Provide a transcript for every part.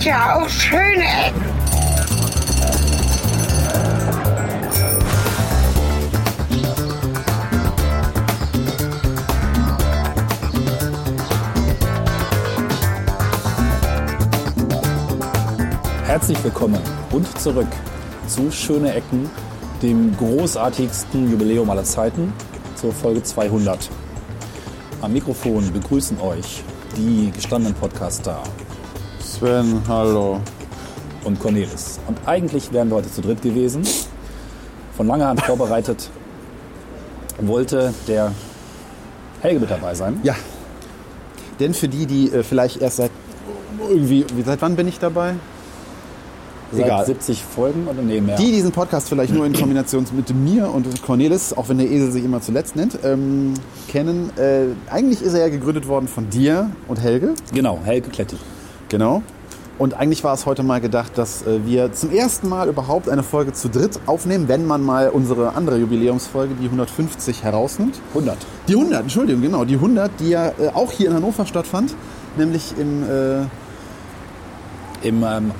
gibt ja auch schöne Ecken. Herzlich willkommen und zurück zu Schöne Ecken, dem großartigsten Jubiläum aller Zeiten, zur Folge 200. Am Mikrofon begrüßen euch die gestandenen Podcaster Sven, hallo. und Cornelis. Und eigentlich wären wir heute zu dritt gewesen. Von langer Hand vorbereitet wollte der Helge mit dabei sein. Ja. Denn für die, die äh, vielleicht erst seit irgendwie, wie- seit wann bin ich dabei? Seit Egal. 70 Folgen oder nee, mehr. Die diesen Podcast vielleicht nur in Kombination mit mir und Cornelis, auch wenn der Esel sich immer zuletzt nennt, ähm, kennen. Äh, eigentlich ist er ja gegründet worden von dir und Helge. Genau, Helge Kletti. Genau. Und eigentlich war es heute mal gedacht, dass äh, wir zum ersten Mal überhaupt eine Folge zu dritt aufnehmen, wenn man mal unsere andere Jubiläumsfolge, die 150, herausnimmt. 100. Die 100, Entschuldigung, genau, die 100, die ja äh, auch hier in Hannover stattfand, nämlich im, äh, Im ähm,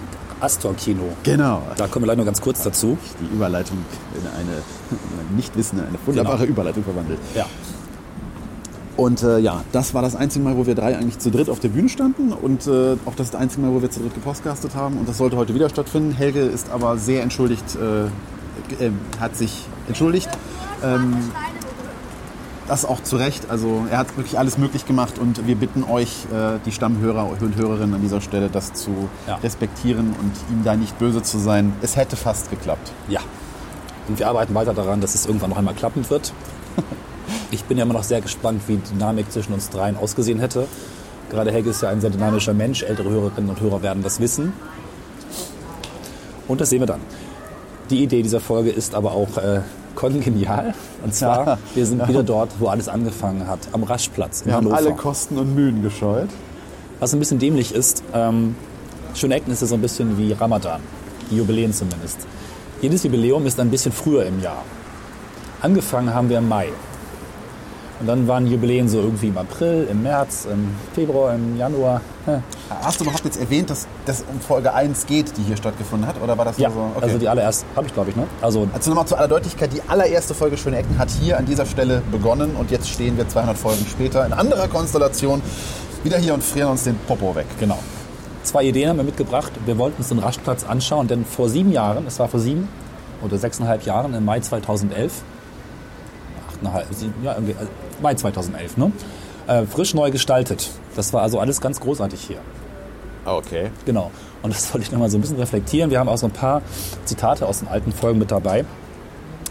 Astor-Kino. genau, Da kommen wir gleich noch ganz kurz dazu. die Überleitung in eine, nicht wissen, eine wunderbare Genau. Überleitung verwandelt. Ja. Und äh, ja, das war das einzige Mal, wo wir drei eigentlich zu dritt auf der Bühne standen und äh, auch das einzige Mal, wo wir zu dritt gepostcastet haben. Und das sollte heute wieder stattfinden. Helge ist aber sehr entschuldigt, äh, äh, hat sich entschuldigt. Ähm, das auch zu Recht. Also er hat wirklich alles möglich gemacht und wir bitten euch, äh, die Stammhörer und Hörerinnen an dieser Stelle, das zu Ja. respektieren und ihm da nicht böse zu sein. Es hätte fast geklappt. Ja. Und wir arbeiten weiter daran, dass es irgendwann noch einmal klappen wird. Ich bin ja immer noch sehr gespannt, wie die Dynamik zwischen uns dreien ausgesehen hätte. Gerade Helge ist ja ein sehr dynamischer Mensch. Ältere Hörerinnen und Hörer werden das wissen. Und das sehen wir dann. Die Idee dieser Folge ist aber auch äh, kongenial. Und zwar, Ja. wir sind Ja. wieder dort, wo alles angefangen hat, am Raschplatz in Wir haben Hannover. alle Kosten und Mühen gescheut. Was ein bisschen dämlich ist, ähm, Schöne Ecken ist ja so ein bisschen wie Ramadan, die Jubiläen zumindest. Jedes Jubiläum ist ein bisschen früher im Jahr. Angefangen haben wir im Mai. Und dann waren Jubiläen so irgendwie im April, im März, im Februar, im Januar. Hast du überhaupt jetzt erwähnt, dass das um Folge 1 geht, die hier stattgefunden hat? Oder war das Ja, so? Okay. also die allererste, habe ich glaube ich, ne? Also Also nochmal zu aller Deutlichkeit, die allererste Folge Schöne Ecken hat hier an dieser Stelle begonnen und jetzt stehen wir 200 Folgen später in anderer Konstellation wieder hier und frieren uns den Popo weg. Genau. Zwei Ideen haben wir mitgebracht. Wir wollten uns den Raschplatz anschauen, denn vor sieben Jahren, es war vor sieben oder sechseinhalb Jahren, im Mai 2011, achteinhalb, sieben, ja, irgendwie, äh, Mai 2011, ne? Äh, frisch neu gestaltet. Das war also alles ganz großartig hier. Okay. Genau. Und das wollte ich nochmal so ein bisschen reflektieren. Wir haben auch so ein paar Zitate aus den alten Folgen mit dabei.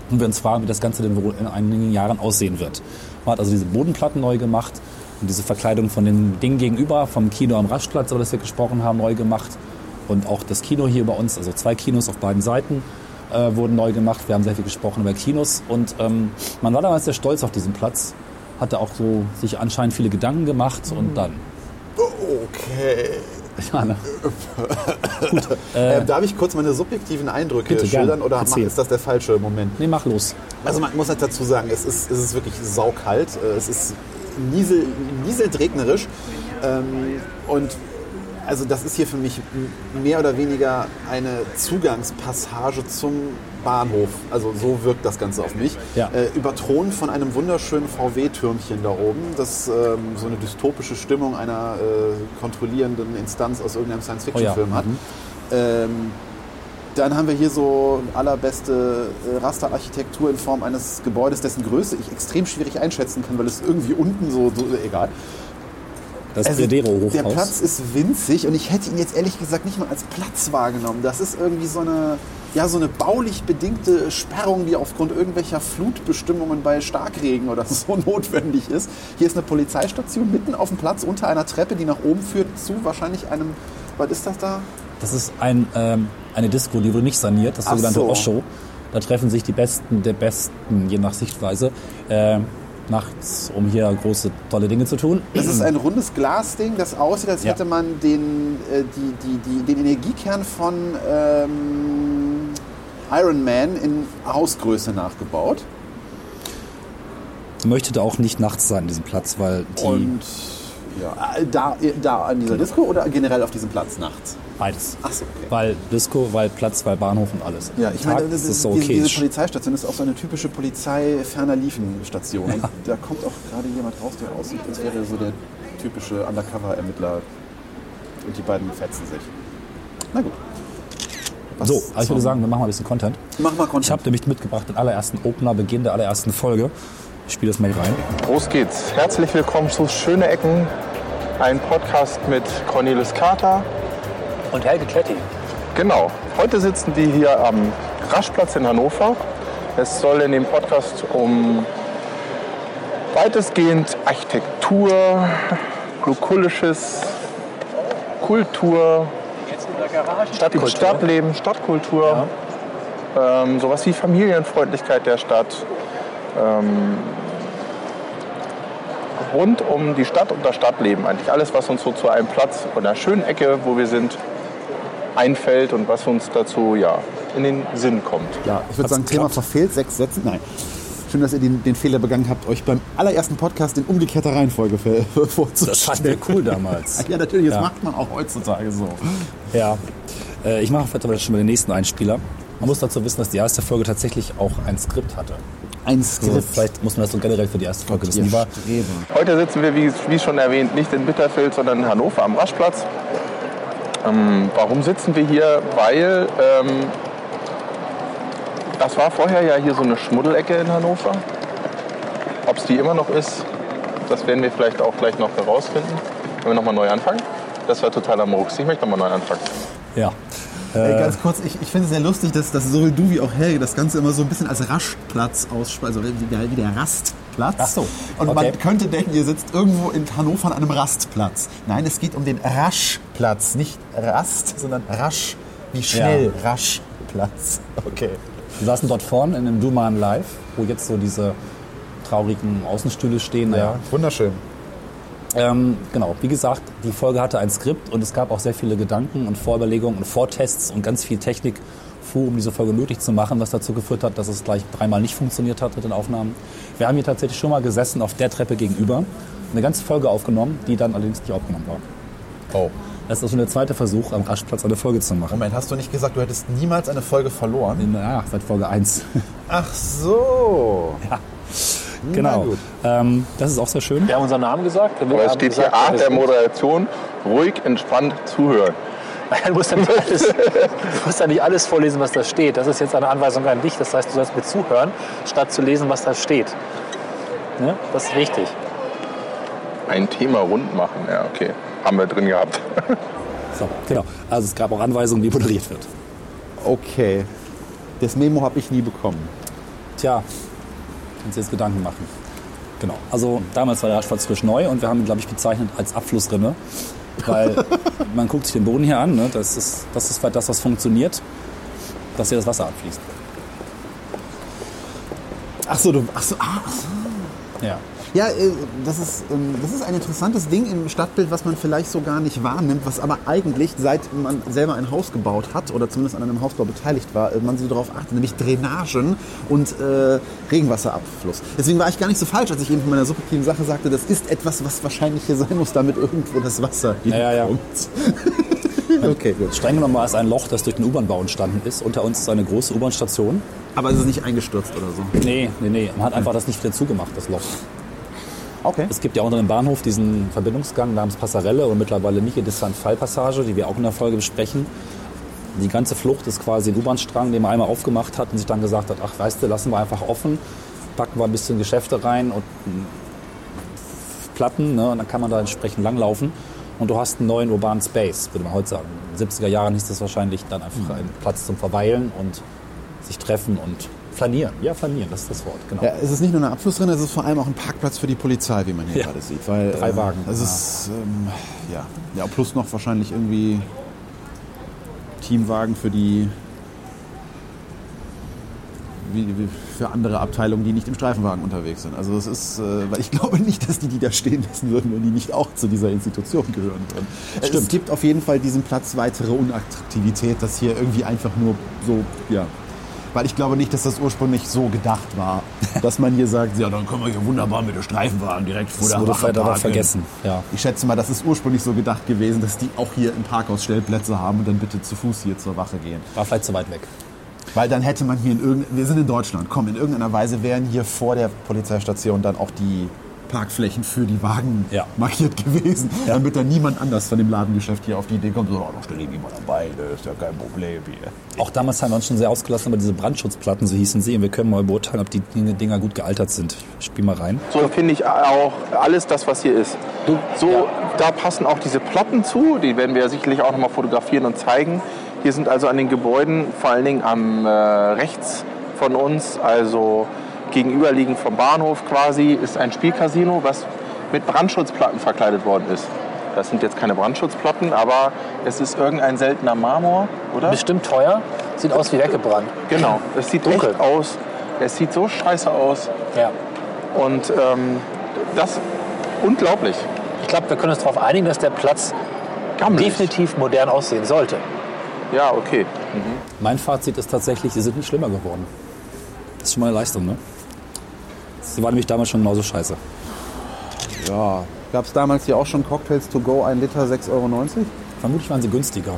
Und wir uns fragen, wie das Ganze denn wohl in einigen Jahren aussehen wird. Man hat also diese Bodenplatten neu gemacht und diese Verkleidung von den Dingen gegenüber, vom Kino am Raschplatz, über das wir gesprochen haben, neu gemacht. Und auch das Kino hier bei uns, also zwei Kinos auf beiden Seiten, äh, wurden neu gemacht. Wir haben sehr viel gesprochen über Kinos. Und ähm, man war damals sehr stolz auf diesen Platz. Hatte auch so sich anscheinend viele Gedanken gemacht. Und dann, Okay. ja, ne? Äh, darf ich kurz meine subjektiven Eindrücke Bitte, schildern gerne. oder Erzähl. ist das der falsche Moment? nee, mach los. Also man muss halt dazu sagen, es ist, es ist wirklich saukalt, äh, es ist niesel, nieseldregnerisch ähm, und also das ist hier für mich mehr oder weniger eine Zugangspassage zum Bahnhof. Also so wirkt das Ganze auf mich. Ja. Äh, überthront von einem wunderschönen VW-Türmchen da oben, das ähm, so eine dystopische Stimmung einer äh, kontrollierenden Instanz aus irgendeinem Science-Fiction-Film Oh ja, hat. mhm. Ähm, dann haben wir hier so allerbeste äh, Rasterarchitektur in Form eines Gebäudes, dessen Größe ich extrem schwierig einschätzen kann, weil es irgendwie unten so, so egal. Das Also, Predero-Hochhaus. der Platz ist winzig und ich hätte ihn jetzt ehrlich gesagt nicht mal als Platz wahrgenommen. Das ist irgendwie so eine, ja, so eine baulich bedingte Sperrung, die aufgrund irgendwelcher Flutbestimmungen bei Starkregen oder so notwendig ist. Hier ist eine Polizeistation mitten auf dem Platz unter einer Treppe, die nach oben führt zu wahrscheinlich einem, was ist das da? Das ist ein, ähm, eine Disco, die wurde nicht saniert, das Ach sogenannte so. Osho. Da treffen sich die Besten der Besten, je nach Sichtweise, äh, nachts, um hier große, tolle Dinge zu tun. Das ist ein rundes Glasding, das aussieht, als Ja. hätte man den, äh, die, die, die, den Energiekern von ähm, Iron Man in Hausgröße nachgebaut. möchte da auch nicht nachts sein, diesen Platz, weil die, Und Ja, äh, da, da an dieser Disco oder generell auf diesem Platz nachts? Beides. Ach so, okay. Weil Disco, weil Platz, weil Bahnhof und alles. Ja, ich Tag meine, das ist ist, so diese, okay. diese Polizeistation ist auch so eine typische Polizei-ferner Liefen-Station. Und Da kommt auch gerade jemand raus, der aussieht, als wäre so der typische Undercover-Ermittler. Und die beiden fetzen sich. Na gut. Was so, aber ich würde sagen, wir machen mal ein bisschen Content. Mach mal Content. Ich habe nämlich mitgebracht den allerersten Opener, Beginn der allerersten Folge. Ich spiele das mal hier rein. Los geht's. Herzlich willkommen zu Schöne Ecken, ein Podcast mit Cornelis Kater. Und Helge Kletti. Genau. Heute sitzen die hier am Raschplatz in Hannover. Es soll in dem Podcast um weitestgehend Architektur, lukullisches, Kultur, Stadtkultur. Stadtleben, Stadtkultur, ähm, sowas wie Familienfreundlichkeit der Stadt. Ähm, rund um die Stadt und das Stadtleben eigentlich. Alles, was uns so zu einem Platz oder einer schönen Ecke, wo wir sind, einfällt und was uns dazu ja, in den Sinn kommt. Ja, ich würde sagen, Thema verfehlt, sechs Sätze. Nein. Schön, dass ihr den, den Fehler begangen habt, euch beim allerersten Podcast in umgekehrter Reihenfolge vorzustellen. Das fanden wir cool damals. Ja, natürlich, das Ja. macht man auch heutzutage so. Ja. Äh, ich mache vielleicht aber schon mal den nächsten Einspieler. Man muss dazu wissen, dass die erste Folge tatsächlich auch ein Skript hatte. Ein Skript. vielleicht muss man das so generell für die erste Folge wissen. Heute sitzen wir, wie, wie schon erwähnt, nicht in Bitterfeld, sondern in Hannover am Raschplatz. Ähm, warum sitzen wir hier? Weil ähm, das war vorher ja hier so eine Schmuddelecke in Hannover. Ob es die immer noch ist, das werden wir vielleicht auch gleich noch herausfinden, wenn wir nochmal neu anfangen. Das war totaler Murks. Ich möchte nochmal neu anfangen. ja. Ey, ganz kurz, ich, ich finde es sehr lustig, dass, dass sowohl du wie auch Helge das Ganze immer so ein bisschen als Raschplatz aussprechen, also wie der, wie der Rastplatz. Ach so, Und okay. man könnte denken, ihr sitzt irgendwo in Hannover an einem Rastplatz. Nein, es geht um den Raschplatz, nicht Rast, sondern Rasch, wie schnell Raschplatz. Okay. Wir saßen dort vorne in einem Duman Live, wo jetzt so diese traurigen Außenstühle stehen. Naja, wunderschön. Ähm, genau, wie gesagt, die Folge hatte ein Skript und es gab auch sehr viele Gedanken und Vorüberlegungen und Vortests und ganz viel Technik vor, um diese Folge möglich zu machen, was dazu geführt hat, dass es gleich dreimal nicht funktioniert hat mit den Aufnahmen. Wir haben hier tatsächlich schon mal gesessen auf der Treppe gegenüber, eine ganze Folge aufgenommen, die dann allerdings nicht aufgenommen war. Oh. Das ist also der zweite Versuch, am Raschplatz eine Folge zu machen. Moment, hast du nicht gesagt, du hättest niemals eine Folge verloren? Ja, seit Folge 1. Ach so. genau. gut. Ähm, das ist auch sehr schön. Wir haben unseren Namen gesagt. Aber es steht hier Art der. Moderation, ruhig, entspannt zuhören. Du musst, ja nicht alles, du musst ja nicht alles vorlesen, was da steht. Das ist jetzt eine Anweisung an dich. Das heißt, du sollst mir zuhören, statt zu lesen, was da steht. Ne? Das ist wichtig. Ein Thema rund machen, ja, okay. Haben wir drin gehabt. So, genau. Also es gab auch Anweisungen, wie moderiert wird. Okay. Das Memo habe ich nie bekommen. Tja, kannst dir jetzt Gedanken machen. Genau. Also damals war der Raschplatz frisch neu und wir haben ihn, glaube ich, bezeichnet als Abflussrinne. Weil man guckt sich den Boden hier an, ne? das, ist, das ist das, was funktioniert, dass hier das Wasser abfließt. Ach so, du. Ach so, ah, ach so. Ja. Ja, äh, das ist, ähm, das ist ein interessantes Ding im Stadtbild, was man vielleicht so gar nicht wahrnimmt, was aber eigentlich, seit man selber ein Haus gebaut hat oder zumindest an einem Hausbau beteiligt war, äh, man so darauf achtet, nämlich Drainagen und äh, Regenwasserabfluss. Deswegen war ich gar nicht so falsch, als ich eben von meiner subjektiven Sache sagte, das ist etwas, was wahrscheinlich hier sein muss, damit irgendwo das Wasser Ja, ja, ja. hinkommt. okay, gut. Streng genommen war es ein Loch, das durch den U-Bahn-Bau entstanden ist. Unter uns ist eine große U-Bahn-Station. Aber es ist nicht eingestürzt oder so. Nee, nee, nee. Man hat einfach das nicht wieder zugemacht, das Loch. Okay. Es gibt ja unter dem Bahnhof diesen Verbindungsgang namens Passarelle und mittlerweile Nike Descent Fallpassage, die wir auch in der Folge besprechen. Die ganze Flucht ist quasi ein U-Bahn-Strang, den man einmal aufgemacht hat und sich dann gesagt hat, ach weißt du, lassen wir einfach offen, packen wir ein bisschen Geschäfte rein und mm, Platten ne, und dann kann man da entsprechend langlaufen und du hast einen neuen urbanen Space, würde man heute sagen. In den 70er Jahren hieß das wahrscheinlich dann einfach ein Platz zum Verweilen und sich treffen und flanieren. Ja, flanieren, das ist das Wort, genau. Ja, es ist nicht nur eine Abflussrinne, es ist vor allem auch ein Parkplatz für die Polizei, wie man hier Ja. gerade sieht. Weil, Drei äh, Wagen. Es ist, ähm, ja. ja, plus noch wahrscheinlich irgendwie Teamwagen für die wie, wie für andere Abteilungen, die nicht im Streifenwagen unterwegs sind. Also es ist, äh, weil ich glaube nicht, dass die die da stehen lassen würden, wenn die nicht auch zu dieser Institution gehören würden. Äh, Es gibt auf jeden Fall diesem Platz weitere Unattraktivität, dass hier irgendwie einfach nur so, ja, Weil ich glaube nicht, dass das ursprünglich so gedacht war, dass man hier sagt, ja, dann können wir hier wunderbar mit der Streifenwagen direkt vor Das der wurde vielleicht aber parken. vergessen. Ja. Ich schätze mal, das ist ursprünglich so gedacht gewesen, dass die auch hier im Parkhaus Stellplätze haben und dann bitte zu Fuß hier zur Wache gehen. War vielleicht zu weit weg. Weil dann hätte man hier in irgendeiner, wir sind in Deutschland, komm, in irgendeiner Weise wären hier vor der Polizeistation dann auch die Parkflächen für die Wagen Ja. markiert gewesen, damit dann niemand anders von dem Ladengeschäft hier auf die Idee kommt, so, oh, da stelle ich mal dabei, das ist ja kein Problem hier. Auch damals haben wir uns schon sehr ausgelassen über diese Brandschutzplatten, so hießen sie. Und wir können mal beurteilen, ob die Dinge- Dinger gut gealtert sind. Ich spiel mal rein. So finde ich auch alles das, was hier ist. So, da passen auch diese Platten zu. Die werden wir sicherlich auch nochmal fotografieren und zeigen. Hier sind also an den Gebäuden, vor allen Dingen am äh, rechts von uns, also gegenüberliegend vom Bahnhof quasi, ist ein Spielcasino, was mit Brandschutzplatten verkleidet worden ist. Das sind jetzt keine Brandschutzplatten, aber es ist irgendein seltener Marmor, oder? Bestimmt teuer, sieht aus wie weggebrannt. Genau, es sieht Dunkel. echt aus. Es sieht so scheiße aus. Ja. Und ähm, das unglaublich. Ich glaube, wir können uns darauf einigen, dass der Platz Gammelig. definitiv modern aussehen sollte. Ja, okay. Mein Fazit ist tatsächlich, sie sind nicht schlimmer geworden. Das ist schon mal eine Leistung, ne? Sie waren nämlich damals schon genauso scheiße. Ja, gab es damals hier auch schon Cocktails to go, ein Liter 6,90 Euro? Vermutlich waren sie günstiger.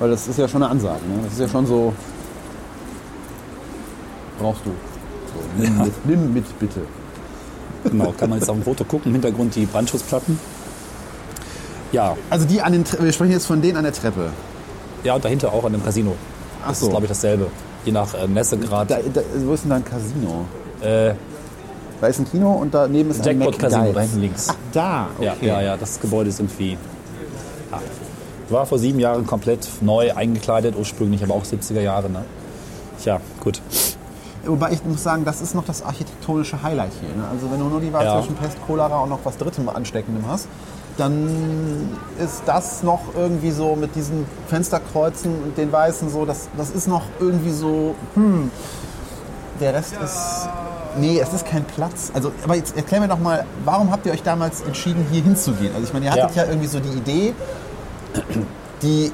Weil das ist ja schon eine Ansage, ne? Das ist ja schon so, brauchst du. So, nimm, Ja. mit, nimm mit, bitte. Genau, kann man jetzt auf dem Foto gucken. Im Hintergrund die Brandschutzplatten. Ja, Also die an den, wir sprechen jetzt von denen an der Treppe. ja, und dahinter auch an dem Casino. Ach Das so. ist, glaube ich, dasselbe. Je nach äh, Messegrad. Da, da, wo ist denn da ein Casino? Äh, Da ist ein Kino und daneben ist ein Jackpot Casino, da hinten links. Ach, da, okay. Ja, ja, ja, das Gebäude ist irgendwie. Ja. War vor sieben Jahren komplett neu eingekleidet, ursprünglich, aber auch 70er Jahre. Ne? Tja, gut. Wobei ich muss sagen, das ist noch das architektonische Highlight hier. Ne? Also wenn du nur die Wahl Ja. zwischen Pest, Cholera und noch was Drittem Ansteckendem hast, dann ist das noch irgendwie so mit diesen Fensterkreuzen und den Weißen so, das, das ist noch irgendwie so, hm, der Rest ist, nee, es ist kein Platz. Also, aber jetzt erklär mir doch mal, warum habt ihr euch damals entschieden, hier hinzugehen? Also ich meine, ihr hattet ja, Ja. irgendwie so die Idee, die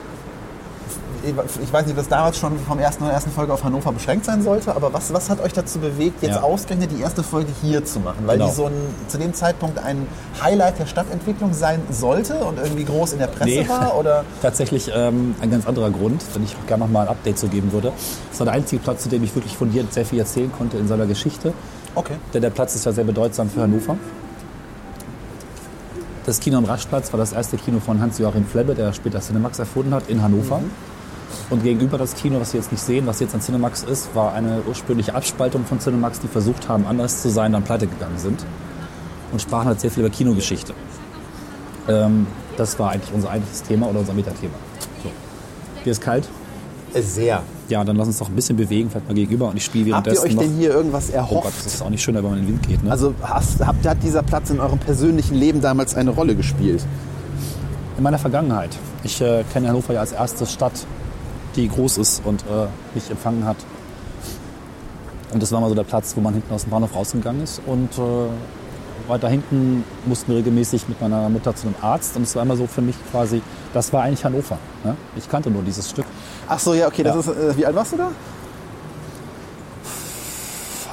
ich weiß nicht, ob das damals schon vom ersten oder ersten Folge auf Hannover beschränkt sein sollte, aber was, was hat euch dazu bewegt, jetzt Ja. ausgerechnet die erste Folge hier zu machen? Weil Genau. die so ein, zu dem Zeitpunkt ein Highlight der Stadtentwicklung sein sollte und irgendwie groß in der Presse Nee. war? Oder? Tatsächlich ähm, ein ganz anderer Grund, wenn ich gerne noch mal ein Update zu geben würde. Es war der einzige Platz, zu dem ich wirklich fundiert sehr viel erzählen konnte in seiner Geschichte. Okay. Denn der Platz ist ja sehr bedeutsam für Hannover. Das Kino am Raschplatz war das erste Kino von Hans-Joachim Flebbe, der später Cinemax erfunden hat, in Hannover. Und gegenüber das Kino, was wir jetzt nicht sehen, was jetzt an Cinemax ist, war eine ursprüngliche Abspaltung von Cinemax, die versucht haben, anders zu sein, dann pleite gegangen sind. Und sprachen halt sehr viel über Kinogeschichte. Ähm, das war eigentlich unser eigentliches Thema oder unser Metathema. So. Dir ist kalt? Sehr. Ja, dann lass uns doch ein bisschen bewegen, vielleicht mal gegenüber. Und ich spiele Habt ihr währenddessen euch denn hier irgendwas Oh Gott, erhofft? das ist auch nicht schön, wenn man in den Wind geht. Ne? also hast, habt, hat dieser Platz in eurem persönlichen Leben damals eine Rolle gespielt? In meiner Vergangenheit. Ich äh, kenne Hannover ja als erste Stadt, die groß ist und äh, mich empfangen hat. Und das war mal so der Platz, wo man hinten aus dem Bahnhof rausgegangen ist. Und äh, weiter hinten mussten wir regelmäßig mit meiner Mutter zu einem Arzt. Und es war immer so für mich quasi, das war eigentlich Hannover. Ne? Ich kannte nur dieses Stück. Ach so, ja, okay. Das Ja. ist, äh, wie alt warst du da?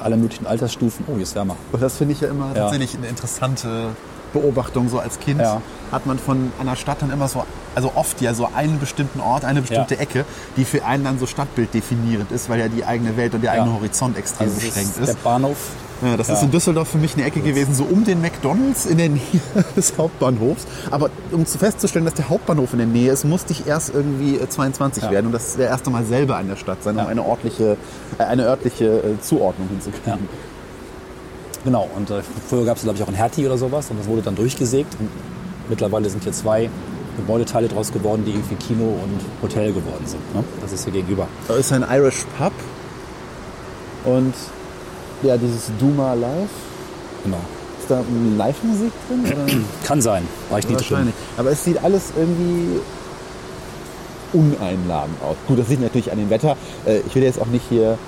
Alle möglichen Altersstufen. Oh, hier ist wärmer. Und das finde ich ja immer Ja. tatsächlich eine interessante Beobachtung. So als Kind Ja. hat man von einer Stadt dann immer so, also oft ja so einen bestimmten Ort, eine bestimmte Ja. Ecke, die für einen dann so stadtbilddefinierend ist, weil ja die eigene Welt und der eigene Horizont extrem Also beschränkt ist der. Bahnhof. Ja, das ist in Düsseldorf für mich eine Ecke gewesen, so um den McDonalds in der Nähe des Hauptbahnhofs. Aber um zu festzustellen, dass der Hauptbahnhof in der Nähe ist, musste ich erst irgendwie äh, 22 Ja. werden und das der erste Mal selber an der Stadt sein, um eine ordentliche, äh, eine örtliche äh, Zuordnung hinzukriegen. Genau, und äh, früher gab es, glaube ich, auch ein Hertie oder sowas und das wurde dann durchgesägt. Und mittlerweile sind hier zwei Gebäudeteile draus geworden, die irgendwie Kino und Hotel geworden sind. Ne? Das ist hier gegenüber. Da ist ein Irish Pub und ja, dieses Duma Live. Genau. Ist da Live-Musik drin? Oder? Kann sein, war ich drin. Wahrscheinlich. Aber es sieht alles irgendwie uneinladend aus. Gut, das liegt natürlich an dem Wetter. Äh, Ich will jetzt auch nicht hier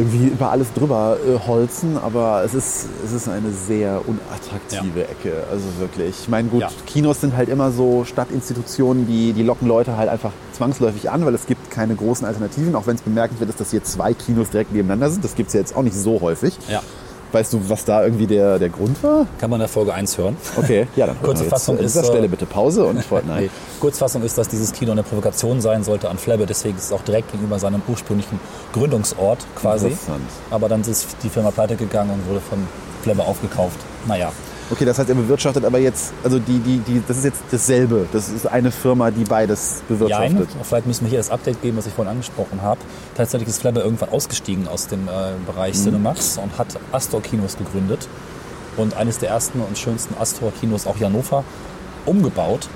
irgendwie über alles drüber äh, holzen, aber es ist, es ist eine sehr unattraktive Ecke. Also wirklich. Ich meine, gut, Ja. Kinos sind halt immer so Stadtinstitutionen, die, die locken Leute halt einfach zwangsläufig an, weil es gibt keine großen Alternativen, auch wenn es bemerkenswert ist, dass hier zwei Kinos direkt nebeneinander sind. Das gibt es ja jetzt auch nicht so häufig. Ja. Weißt du, was da irgendwie der, der Grund war? Kann man in der Folge 1 hören. Okay, ja, dann Kurze Fassung an dieser ist, äh, Stelle bitte Pause und nein. Nee. Kurzfassung ist, dass dieses Kino eine Provokation sein sollte an Flabbe, deswegen ist es auch direkt gegenüber seinem ursprünglichen Gründungsort quasi. Interessant. Aber dann ist die Firma pleite gegangen und wurde von Flabbe aufgekauft. Naja, Okay, das heißt, er bewirtschaftet aber jetzt, also die, die, die, das ist jetzt dasselbe. Das ist eine Firma, die beides bewirtschaftet. Jein. Vielleicht müssen wir hier das Update geben, was ich vorhin angesprochen habe. Tatsächlich ist Flabbe irgendwann ausgestiegen aus dem äh, Bereich Mhm. Cinemax und hat Astor-Kinos gegründet. Und eines der ersten und schönsten Astor-Kinos, auch hier in Hannover, umgebaut.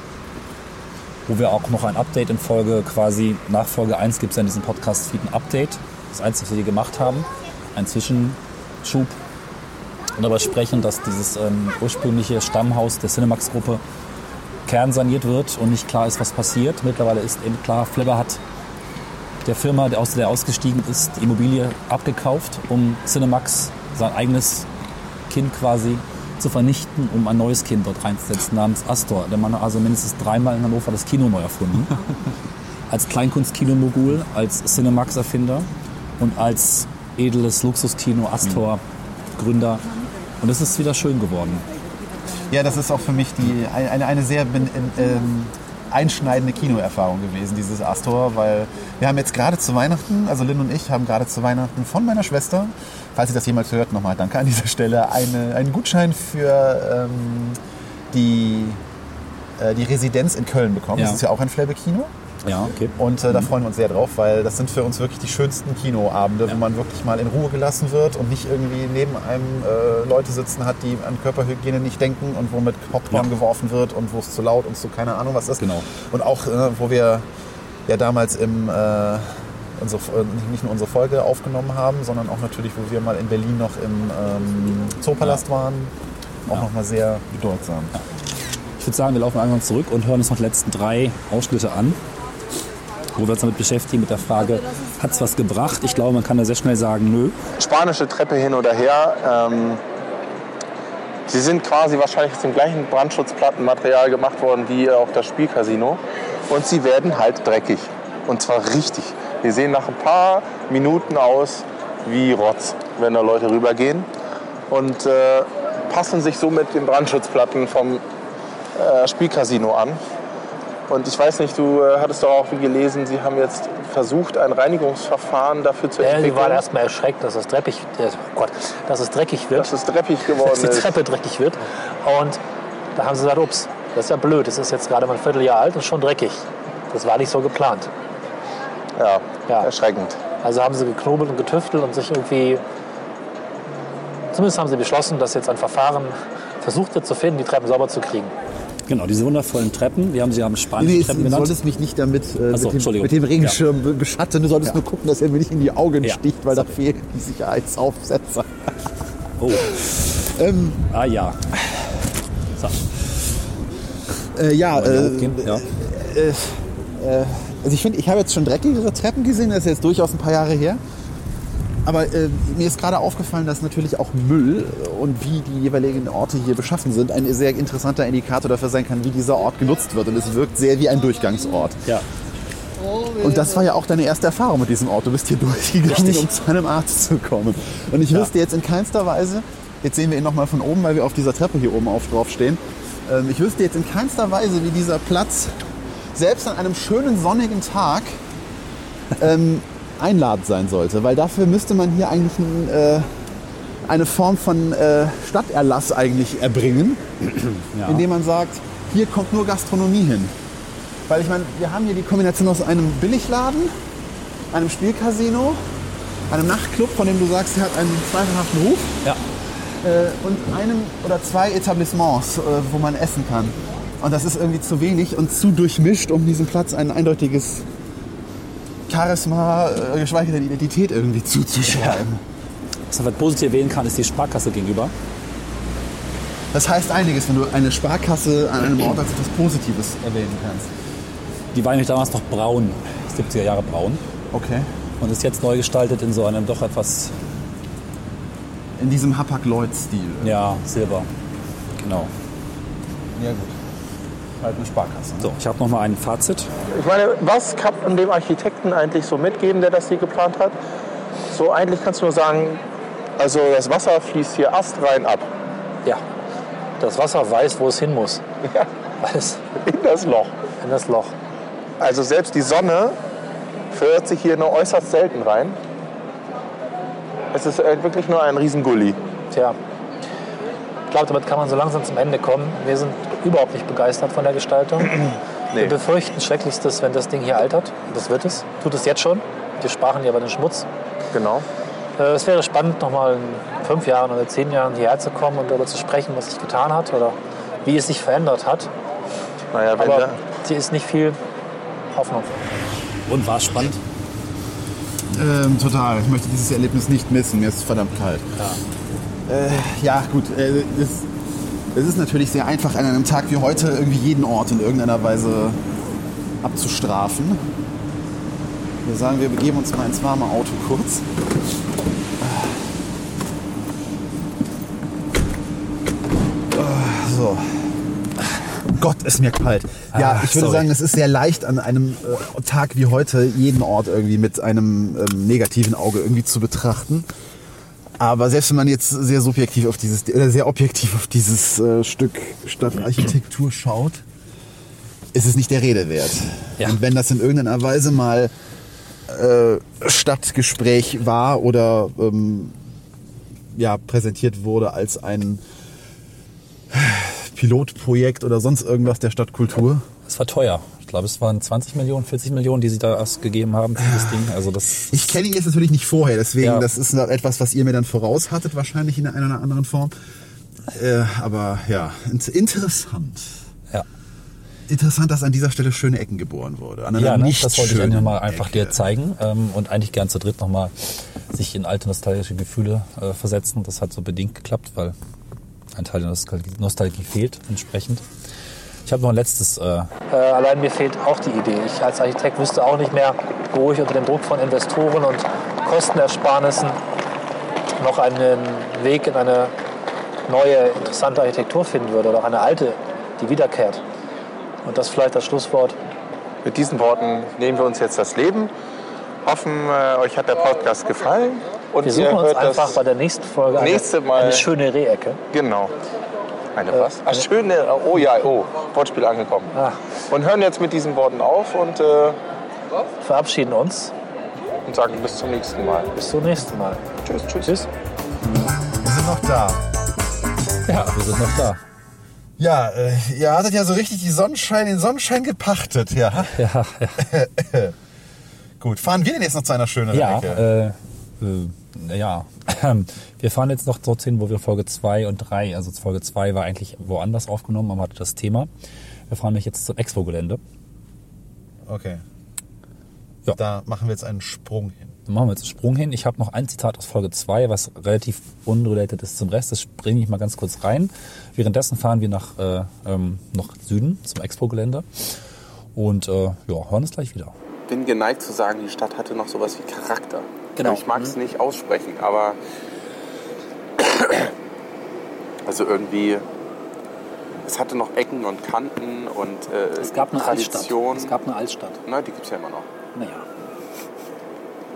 Wo wir auch noch ein Update in Folge quasi, nach Folge 1 gibt es ja in diesem Podcast-Feed ein Update. Das Einzige, was wir hier gemacht haben. Ein Zwischenschub. Und darüber sprechen, dass dieses ähm, ursprüngliche Stammhaus der Cinemax-Gruppe kernsaniert wird und nicht klar ist, was passiert. Mittlerweile ist eben klar, Flipper hat der Firma, aus der er ausgestiegen ist, die Immobilie abgekauft, um Cinemax, sein eigenes Kind quasi, zu vernichten, um ein neues Kind dort reinzusetzen, namens Astor. Der Mann hat also mindestens dreimal in Hannover das Kino neu erfunden. als Kleinkunstkinomogul, als Cinemax-Erfinder und als edles Luxuskino Astor-Gründer. Und es ist wieder schön geworden. Ja, das ist auch für mich die, eine, eine sehr ben- ähm, einschneidende Kinoerfahrung gewesen, dieses Astor, weil wir haben jetzt gerade zu Weihnachten, also Lynn und ich haben gerade zu Weihnachten von meiner Schwester, falls sie das jemals hört, nochmal danke an dieser Stelle, eine, einen Gutschein für ähm, die, äh, die Residenz in Köln bekommen. Ja. Das ist ja auch ein Flabbe-Kino. Ja, okay. Und äh, da freuen wir uns sehr drauf, weil das sind für uns wirklich die schönsten Kinoabende, wo man wirklich mal in Ruhe gelassen wird und nicht irgendwie neben einem äh, Leute sitzen hat, die an Körperhygiene nicht denken und wo mit Popcorn Ja. geworfen wird und wo es zu laut und so keine Ahnung was ist. Genau. Und auch, äh, wo wir ja damals im, äh, unsere, äh, nicht nur unsere Folge aufgenommen haben, sondern auch natürlich, wo wir mal in Berlin noch im ähm, Zoopalast waren, auch Ja. nochmal sehr bedeutsam. Ich würde sagen, wir laufen einfach zurück und hören uns noch die letzten drei Ausschnitte an, wo wir uns damit beschäftigen mit der Frage, hat es was gebracht? Ich glaube, man kann da sehr schnell sagen, nö. spanische Treppe hin oder her. Ähm, sie sind quasi wahrscheinlich aus dem gleichen Brandschutzplattenmaterial gemacht worden wie auch das Spielcasino. Und sie werden halt dreckig. Und zwar richtig. Die sehen nach ein paar Minuten aus wie Rotz, wenn da Leute rübergehen. Und äh, passen sich somit den Brandschutzplatten vom äh, Spielcasino an. Und ich weiß nicht, du äh, hattest doch auch wie gelesen, sie haben jetzt versucht, ein Reinigungsverfahren dafür zu Ja, entwickeln. die waren erstmal erschreckt, dass es dreckig, äh, oh Gott, dass es dreckig wird, dass es dreckig geworden dass die ist. Treppe dreckig wird. Und da haben sie gesagt, ups, das ist ja blöd, das ist jetzt gerade mal ein Vierteljahr alt und schon dreckig. Das war nicht so geplant. Ja, Ja. erschreckend. Also haben sie geknobelt und getüftelt und sich irgendwie, zumindest haben sie beschlossen, dass jetzt ein Verfahren versucht wird zu finden, die Treppen sauber zu kriegen. Genau, diese wundervollen Treppen, wir haben sie haben spanische Nee, Treppen du genannt. solltest mich nicht damit äh, so, mit, dem, mit dem Regenschirm be- beschatten. Du solltest nur gucken, dass er mir nicht in die Augen Ja. sticht, weil da fehlen die Sicherheitsaufsätze. Oh. Ähm, Ah ja. So, äh, ja, wollen wir äh, ja. also ich finde, ich habe jetzt schon dreckigere Treppen gesehen, das ist jetzt durchaus ein paar Jahre her. Aber äh, mir ist gerade aufgefallen, dass natürlich auch Müll und wie die jeweiligen Orte hier beschaffen sind, ein sehr interessanter Indikator dafür sein kann, wie dieser Ort genutzt wird. Und es wirkt sehr wie ein Durchgangsort. ja. Und das war ja auch deine erste Erfahrung mit diesem Ort. Du bist hier durchgegangen, Richtig. um zu einem Arzt zu kommen. Und ich wüsste jetzt in keinster Weise, jetzt sehen wir ihn nochmal von oben, weil wir auf dieser Treppe hier oben auf drauf stehen. Ähm, ich wüsste jetzt in keinster Weise, wie dieser Platz selbst an einem schönen sonnigen Tag ähm, einladend sein sollte. Weil dafür müsste man hier eigentlich ein, äh, eine Form von äh, Stadterlass eigentlich erbringen, ja. indem man sagt, hier kommt nur Gastronomie hin. Weil ich meine, wir haben hier die Kombination aus einem Billigladen, einem Spielcasino, einem Nachtclub, von dem du sagst, er hat einen zweifelhaften Ruf, ja. äh, und einem oder zwei Etablissements, äh, wo man essen kann. Und das ist irgendwie zu wenig und zu durchmischt, um diesem Platz ein eindeutiges Charisma, äh, geschweige denn Identität irgendwie zuzuschreiben. Was man positiv erwähnen kann, ist die Sparkasse gegenüber. Das heißt einiges, wenn du eine Sparkasse an einem Ort als etwas Positives erwähnen kannst. Die war nämlich damals noch braun, 70er Jahre braun. Okay. Und ist jetzt neu gestaltet in so einem doch etwas, In diesem Hapag-Lloyd-Stil. ja, Silber. Genau. Ja, gut. Halt eine Sparkasse. Ne? So, ich habe noch mal ein Fazit. Ich meine, was kann man dem Architekten eigentlich so mitgeben, der das hier geplant hat? So eigentlich kannst du nur sagen, also das Wasser fließt hier astrein ab. Ja. Das Wasser weiß, wo es hin muss. Ja. Weiß In das Loch. in das Loch. Also selbst die Sonne verirrt sich hier nur äußerst selten rein. Es ist äh, wirklich nur ein Riesengully. Tja. Ich glaube, damit kann man so langsam zum Ende kommen. Wir sind überhaupt nicht begeistert von der Gestaltung. Wir befürchten Schrecklichstes, wenn das Ding hier altert. Das wird es. Tut es jetzt schon. Wir sparen hier aber den Schmutz. Genau. Äh, Es wäre spannend, noch mal in fünf Jahren oder zehn Jahren hierher zu kommen und darüber zu sprechen, was sich getan hat oder wie es sich verändert hat. Naja, wenn Aber hier ist nicht viel Hoffnung. Und war es spannend? Ähm, total. Ich möchte dieses Erlebnis nicht missen. Mir ist verdammt kalt. Ja, äh, ja gut. Äh, das, es ist natürlich sehr einfach, an einem Tag wie heute irgendwie jeden Ort in irgendeiner Weise abzustrafen. Wir sagen, wir begeben uns mal ins warme Auto kurz. Ah, So. Gott, ist mir kalt. Ja, Ah, ich würde sorry. sagen, es ist sehr leicht an einem äh, Tag wie heute jeden Ort irgendwie mit einem ähm, negativen Auge irgendwie zu betrachten. Aber selbst wenn man jetzt sehr subjektiv auf dieses oder sehr objektiv auf dieses äh, Stück Stadtarchitektur schaut, ist es nicht der Rede wert. Ja. Und wenn das in irgendeiner Weise mal äh, Stadtgespräch war oder ähm, ja, präsentiert wurde als ein Pilotprojekt oder sonst irgendwas der Stadtkultur. Es war teuer. Ich glaube, es waren 20 Millionen, 40 Millionen, die sie da ausgegeben haben für das Ding. Also das Ich kenne ihn jetzt natürlich nicht vorher, deswegen, Ja. das ist etwas, was ihr mir dann voraus hattet, wahrscheinlich in der einen oder anderen Form. Äh, aber ja, int- interessant. ja. Interessant, dass an dieser Stelle schöne Ecken geboren wurde. An einer Ja, ne? nicht das wollte ich eigentlich mal einfach Ecke. dir zeigen ähm, und eigentlich gern zu dritt nochmal sich in alte nostalgische Gefühle äh, versetzen. Das hat so bedingt geklappt, weil ein Teil der Nostalgie, Nostalgie fehlt entsprechend. Ich habe noch ein letztes, äh, Äh, allein mir fehlt auch die Idee. Ich als Architekt wüsste auch nicht mehr, wo ich unter dem Druck von Investoren und Kostenersparnissen noch einen Weg in eine neue, interessante Architektur finden würde oder auch eine alte, die wiederkehrt. Und das vielleicht das Schlusswort. mit diesen Worten nehmen wir uns jetzt das Leben. Hoffen, äh, euch hat der Podcast gefallen. Und Wir suchen uns einfach bei der nächsten Folge eine, nächste Mal- eine schöne Rehecke. Genau. Eine was? Ach, schöne. Oh ja, oh. Wortspiel angekommen. Ah. Und hören jetzt mit diesen Worten auf und, äh, Verabschieden uns. und sagen bis zum nächsten Mal. Bis zum nächsten Mal. Tschüss, tschüss. Tschüss. Wir sind noch da. ja, wir sind noch da. Ja, äh, ihr hattet ja so richtig die Sonnenschein, den Sonnenschein gepachtet, ja. Ja, ja. Gut, fahren wir denn jetzt noch zu einer schöneren Ja, Ecke? äh, äh, naja. Wir fahren jetzt noch dorthin, wo wir Folge 2 und 3, also Folge 2 war eigentlich woanders aufgenommen, aber hatte das Thema. Wir fahren nämlich jetzt zum Expo-Gelände. Okay. Ja. Da machen wir jetzt einen Sprung hin. Dann machen wir jetzt einen Sprung hin. Ich habe noch ein Zitat aus Folge 2, was relativ unrelated ist zum Rest. Das springe ich mal ganz kurz rein. Währenddessen fahren wir nach äh, ähm, noch Süden zum Expo-Gelände und äh, ja, hören uns gleich wieder. bin geneigt zu sagen, die Stadt hatte noch sowas wie Charakter. Genau. Ich mag es nicht aussprechen, aber also irgendwie es hatte noch Ecken und Kanten und äh, Es gab eine Altstadt. Tradition. Es gab eine Altstadt. Na, die gibt es ja immer noch. Naja.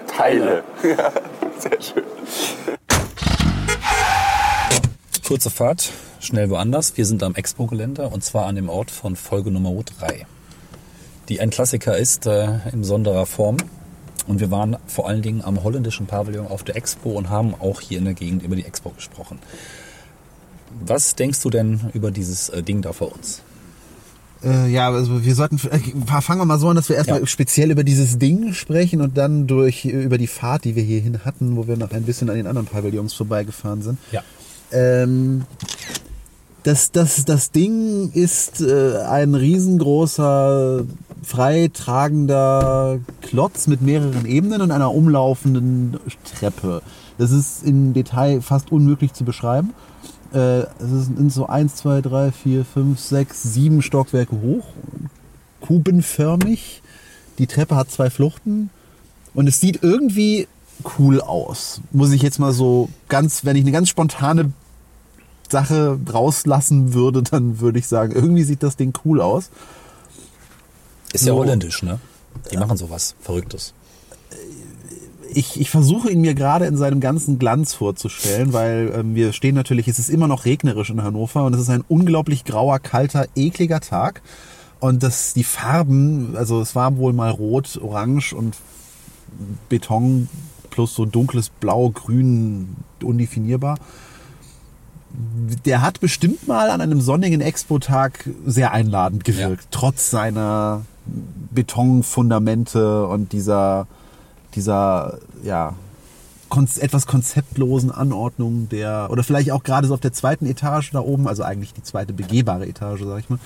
Teile. Ja, sehr schön. Kurze Fahrt, schnell woanders. Wir sind am Expo-Gelände und zwar an dem Ort von Folge Nummer 3, die ein Klassiker ist äh, in besonderer Form. Und wir waren vor allen Dingen am holländischen Pavillon auf der Expo und haben auch hier in der Gegend über die Expo gesprochen. Was denkst du denn über dieses äh, Ding da vor uns? Äh, ja, also wir sollten, äh, fangen wir mal so an, dass wir erstmal Ja. speziell über dieses Ding sprechen und dann durch, über die Fahrt, die wir hierhin hatten, wo wir noch ein bisschen an den anderen Pavillons vorbeigefahren sind. Ja. Ähm, das, das, das Ding ist äh, ein riesengroßer, freitragender Klotz mit mehreren Ebenen und einer umlaufenden Treppe. Das ist im Detail fast unmöglich zu beschreiben. Äh, es sind so 1, 2, 3, 4, 5, 6, 7 Stockwerke hoch, kubenförmig. Die Treppe hat zwei Fluchten. Und es sieht irgendwie cool aus. Muss ich jetzt mal so ganz, wenn ich eine ganz spontane Sache rauslassen würde, dann würde ich sagen, irgendwie sieht das Ding cool aus. Ist ja So. holländisch, ne? Die machen sowas Verrücktes. ich, ich versuche ihn mir gerade in seinem ganzen Glanz vorzustellen, weil ähm, wir stehen natürlich, es ist immer noch regnerisch in Hannover und es ist ein unglaublich grauer, kalter, ekliger Tag. Und das, die Farben, also es war wohl mal rot, orange und Beton plus so dunkles Blau, Grün, undefinierbar. Der hat bestimmt mal an einem sonnigen Expo-Tag sehr einladend gewirkt, Ja. trotz seiner Betonfundamente und dieser, dieser, ja, etwas konzeptlosen Anordnung der, oder vielleicht auch gerade so auf der zweiten Etage da oben, also eigentlich die zweite begehbare Etage, sag ich mal.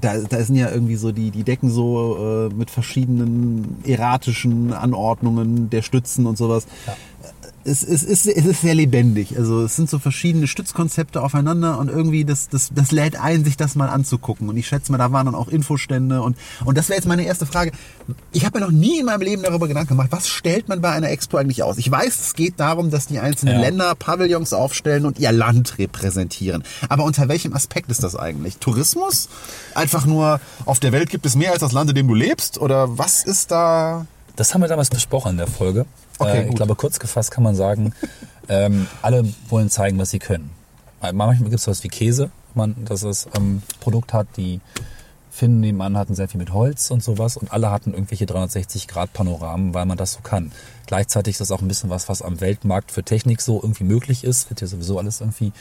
Da, da sind ja irgendwie so die, die Decken so äh, mit verschiedenen erratischen Anordnungen der Stützen und sowas. Es, es, ist, es ist sehr lebendig. Also es sind so verschiedene Stützkonzepte aufeinander und irgendwie das, das, das lädt ein, sich das mal anzugucken. Und ich schätze mal, da waren dann auch Infostände und, und das wäre jetzt meine erste Frage. Ich habe mir noch nie in meinem Leben darüber Gedanken gemacht, was stellt man bei einer Expo eigentlich aus? Ich weiß, es geht darum, dass die einzelnen Ja. Länder Pavillons aufstellen und ihr Land repräsentieren. Aber unter welchem Aspekt ist das eigentlich? Tourismus? Einfach nur, auf der Welt gibt es mehr als das Land, in dem du lebst? Oder was ist da? Das haben wir damals besprochen in der Folge. Okay, äh, ich glaube, kurz gefasst kann man sagen, ähm, alle wollen zeigen, was sie können. Weil Manchmal gibt es sowas wie Käse, man, dass es ähm, Produkt hat, die Finnen nebenan hatten sehr viel mit Holz und sowas und alle hatten irgendwelche 360-Grad-Panoramen, weil man das so kann. Gleichzeitig ist das auch ein bisschen was, was am Weltmarkt für Technik so irgendwie möglich ist. Wird ja sowieso alles irgendwie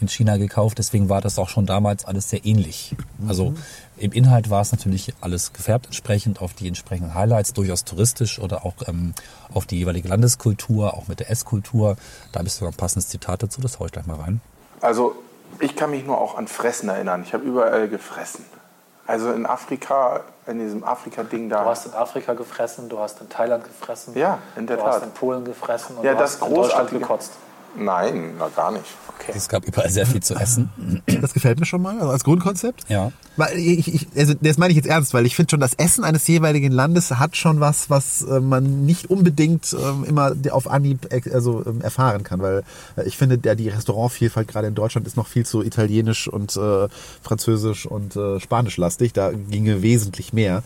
in China gekauft, deswegen war das auch schon damals alles sehr ähnlich. Also im Inhalt war es natürlich alles gefärbt entsprechend auf die entsprechenden Highlights, durchaus touristisch oder auch ähm, auf die jeweilige Landeskultur, auch mit der Esskultur. Da habe ich sogar ein passendes Zitat dazu, das haue ich gleich mal rein. Also ich kann mich nur auch an Fressen erinnern. Ich habe überall gefressen. Also in Afrika, in diesem Afrika-Ding da. Du hast in Afrika gefressen, du hast in Thailand gefressen. Ja, in der du Tat. hast in Polen gefressen und Ja, du das hast in Deutschland Großartige- gekotzt. Nein, na gar nicht. Okay. Es gab überall sehr viel zu essen. Das gefällt mir schon mal, also als Grundkonzept. Ja. Weil ich, ich, also das meine ich jetzt ernst, weil ich finde schon, das Essen eines jeweiligen Landes hat schon was, was äh, man nicht unbedingt ähm, immer auf Anhieb ex- also, ähm, erfahren kann, weil äh, ich finde, der, die Restaurantvielfalt gerade in Deutschland ist noch viel zu italienisch und äh, französisch und äh, spanisch lastig. Da ginge wesentlich mehr.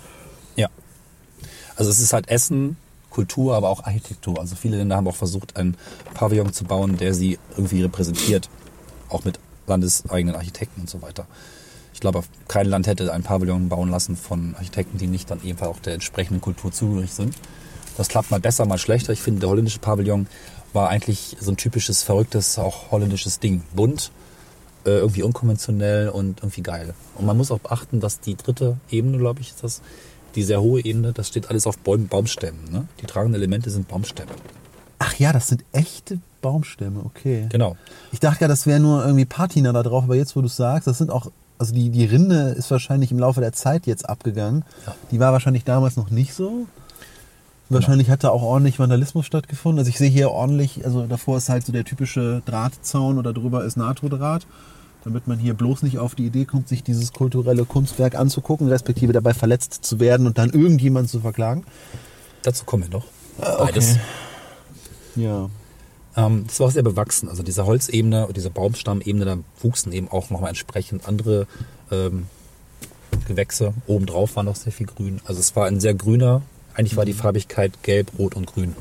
Ja. Also es ist halt Essen, Kultur, aber auch Architektur. Also viele Länder haben auch versucht, einen Pavillon zu bauen, der sie irgendwie repräsentiert. Auch mit landeseigenen Architekten und so weiter. Ich glaube, kein Land hätte einen Pavillon bauen lassen von Architekten, die nicht dann ebenfalls auch der entsprechenden Kultur zugehörig sind. Das klappt mal besser, mal schlechter. Ich finde, der holländische Pavillon war eigentlich so ein typisches, verrücktes, auch holländisches Ding. Bunt, äh, irgendwie unkonventionell und irgendwie geil. Und man muss auch beachten, dass die dritte Ebene, glaube ich, ist das, die sehr hohe Ebene, das steht alles auf Bäum Baumstämmen. Ne? Die tragenden Elemente sind Baumstämme. Ach ja, das sind echte Baumstämme, okay. Genau. Ich dachte ja, das wäre nur irgendwie Patina da drauf, aber jetzt, wo du sagst, das sind auch, also die, die Rinde ist wahrscheinlich im Laufe der Zeit jetzt abgegangen. Ja. Die war wahrscheinlich damals noch nicht so. Wahrscheinlich hat da auch ordentlich Vandalismus stattgefunden. Also ich sehe hier ordentlich, also davor ist halt so der typische Drahtzaun oder drüber ist NATO-Draht, damit man hier bloß nicht auf die Idee kommt, sich dieses kulturelle Kunstwerk anzugucken, respektive dabei verletzt zu werden und dann irgendjemand zu verklagen. Dazu kommen wir noch. Beides. Ja. Ähm, das war auch sehr bewachsen. Also diese Holzebene und diese Baumstammebene, da wuchsen eben auch nochmal entsprechend andere ähm, Gewächse. Obendrauf war noch sehr viel Grün. Also es war ein sehr grüner, eigentlich war die Farbigkeit gelb, rot und grün,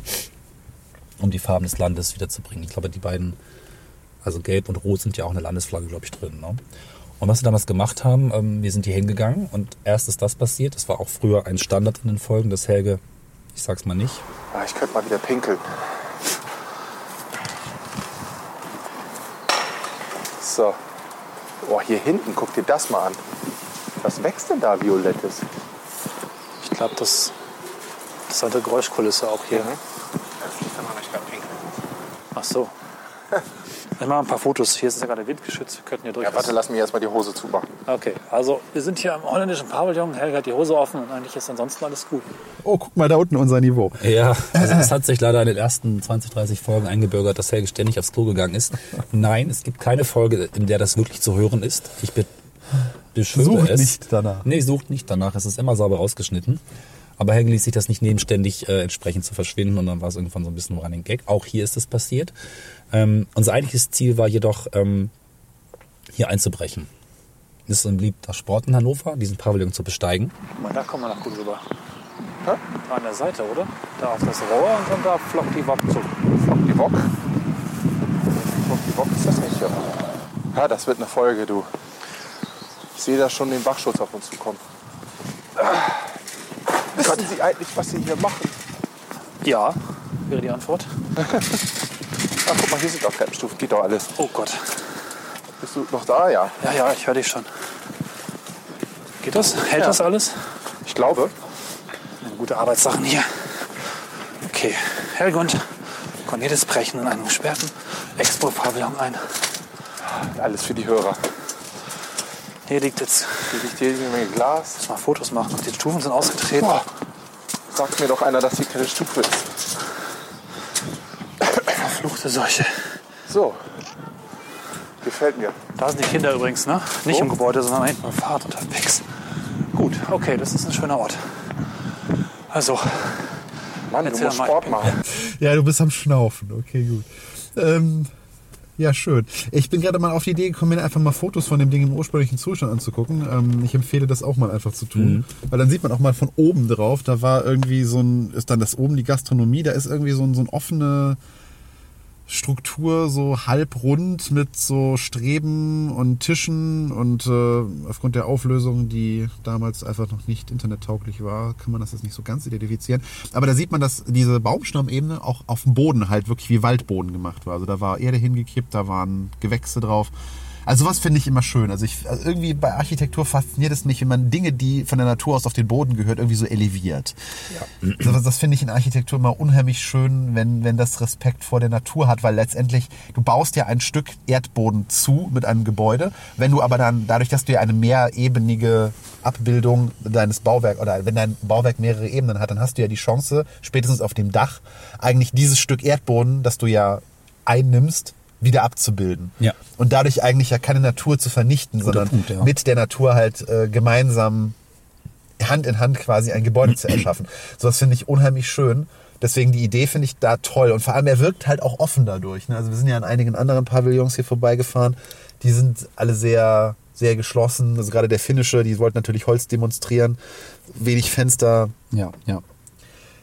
um die Farben des Landes wiederzubringen. Ich glaube, die beiden, also gelb und rot sind ja auch eine Landesflagge, glaube ich, drin. Ne? Und was wir damals gemacht haben, ähm, wir sind hier hingegangen und erst ist das passiert. Das war auch früher ein Standard in den Folgen, dass Helge, ich sag's mal nicht, Ah, ich könnte mal wieder pinkeln. So. Oh, hier hinten, guck dir das mal an. Was wächst denn da Violettes? Ich glaube, das, das ist eine Geräuschkulisse auch hier. Das liegt daran, ich gerade pinkeln. Ach so. Ich mache ein paar Fotos. Hier ist es ja gerade windgeschützt. Wir könnten hier durch. Ja, warte, lass mir erstmal die Hose zumachen. Okay, also wir sind hier im holländischen Pavillon. Helga hat die Hose offen und eigentlich ist ansonsten alles gut. Oh, guck mal da unten unser Niveau. Ja, also es hat sich leider in den ersten 20, 30 Folgen eingebürgert, dass Helge ständig aufs Klo gegangen ist. Nein, es gibt keine Folge, in der das wirklich zu hören ist. Ich bitte beschwöre Sucht es. nicht danach. Nee, sucht nicht danach. Es ist immer sauber rausgeschnitten. Aber Helge ließ sich das nicht nebenständig äh, entsprechend zu verschwinden und dann war es irgendwann so ein bisschen Running Gag. Auch hier ist es passiert. Ähm, unser eigentliches Ziel war jedoch, ähm, hier einzubrechen. Es ist ein beliebter Sport in Hannover, diesen Pavillon zu besteigen. Guck mal, da kommen wir noch gut rüber. Da an der Seite, oder? Da auf das Rohr und dann da flockt die Wok zu. Flock die Bock. Flock die Bock ist das nicht, ja. Ja, das wird eine Folge, du. Ich sehe da schon den Wachschutz auf uns zukommen. Wissen Sie eigentlich, was Sie hier machen? Ja, wäre die Antwort. Ach, guck mal, hier sind auch Treppenstufen. Geht doch alles. Oh Gott. Bist du noch da? Ja. Ja, ja, ich höre dich schon. Geht das? Hält Ja. das alles? Ich glaube. Gute Arbeitssachen hier. Okay, Helgund, Cornelis brechen in einem gesperrten Expo-Pavillon ein. Alles für die Hörer. Hier liegt jetzt, Hier liegt eine Menge Glas. muss mal Fotos machen. Die Stufen sind ausgetreten. Boah. Sagt mir doch einer, dass hier keine Stufe ist. Verfluchte Seuche. So. Gefällt mir. Da sind die Kinder übrigens, ne? Nicht Wo? im Gebäude, sondern hinten im Fahrrad unterwegs. Gut, okay, das ist ein schöner Ort. Also, Mann, du musst mal. Sport machen. Ja, du bist am Schnaufen. Okay, gut. Ähm, ja, schön. Ich bin gerade mal auf die Idee gekommen, mir einfach mal Fotos von dem Ding im ursprünglichen Zustand anzugucken. Ähm, ich empfehle das auch mal einfach zu tun. Weil dann sieht man auch mal von oben drauf, da war irgendwie so ein, ist dann das oben die Gastronomie, da ist irgendwie so ein, so ein offene Struktur, so halbrund mit so Streben und Tischen und äh, aufgrund der Auflösung, die damals einfach noch nicht internettauglich war, kann man das jetzt nicht so ganz identifizieren. Aber da sieht man, dass diese Baumstammebene auch auf dem Boden halt wirklich wie Waldboden gemacht war. Also da war Erde hingekippt, da waren Gewächse drauf. Also sowas finde ich immer schön. Also, ich, also irgendwie bei Architektur fasziniert es mich, wenn man Dinge, die von der Natur aus auf den Boden gehört, irgendwie so eleviert. Ja. Das, das finde ich in Architektur immer unheimlich schön, wenn, wenn das Respekt vor der Natur hat, weil letztendlich du baust ja ein Stück Erdboden zu mit einem Gebäude. Wenn du aber dann, dadurch, dass du ja eine mehrebenige Abbildung deines Bauwerks oder wenn dein Bauwerk mehrere Ebenen hat, dann hast du ja die Chance, spätestens auf dem Dach, eigentlich dieses Stück Erdboden, das du ja einnimmst, wieder abzubilden. Ja. Und dadurch eigentlich ja keine Natur zu vernichten, sondern Punkt, ja. mit der Natur halt äh, gemeinsam Hand in Hand quasi ein Gebäude zu erschaffen. So das finde ich unheimlich schön. Deswegen die Idee finde ich da toll. Und vor allem, er wirkt halt auch offen dadurch. Ne? Also wir sind ja an einigen anderen Pavillons hier vorbeigefahren. Die sind alle sehr, sehr geschlossen. Also gerade der finnische, die wollten natürlich Holz demonstrieren. Wenig Fenster. Ja, ja.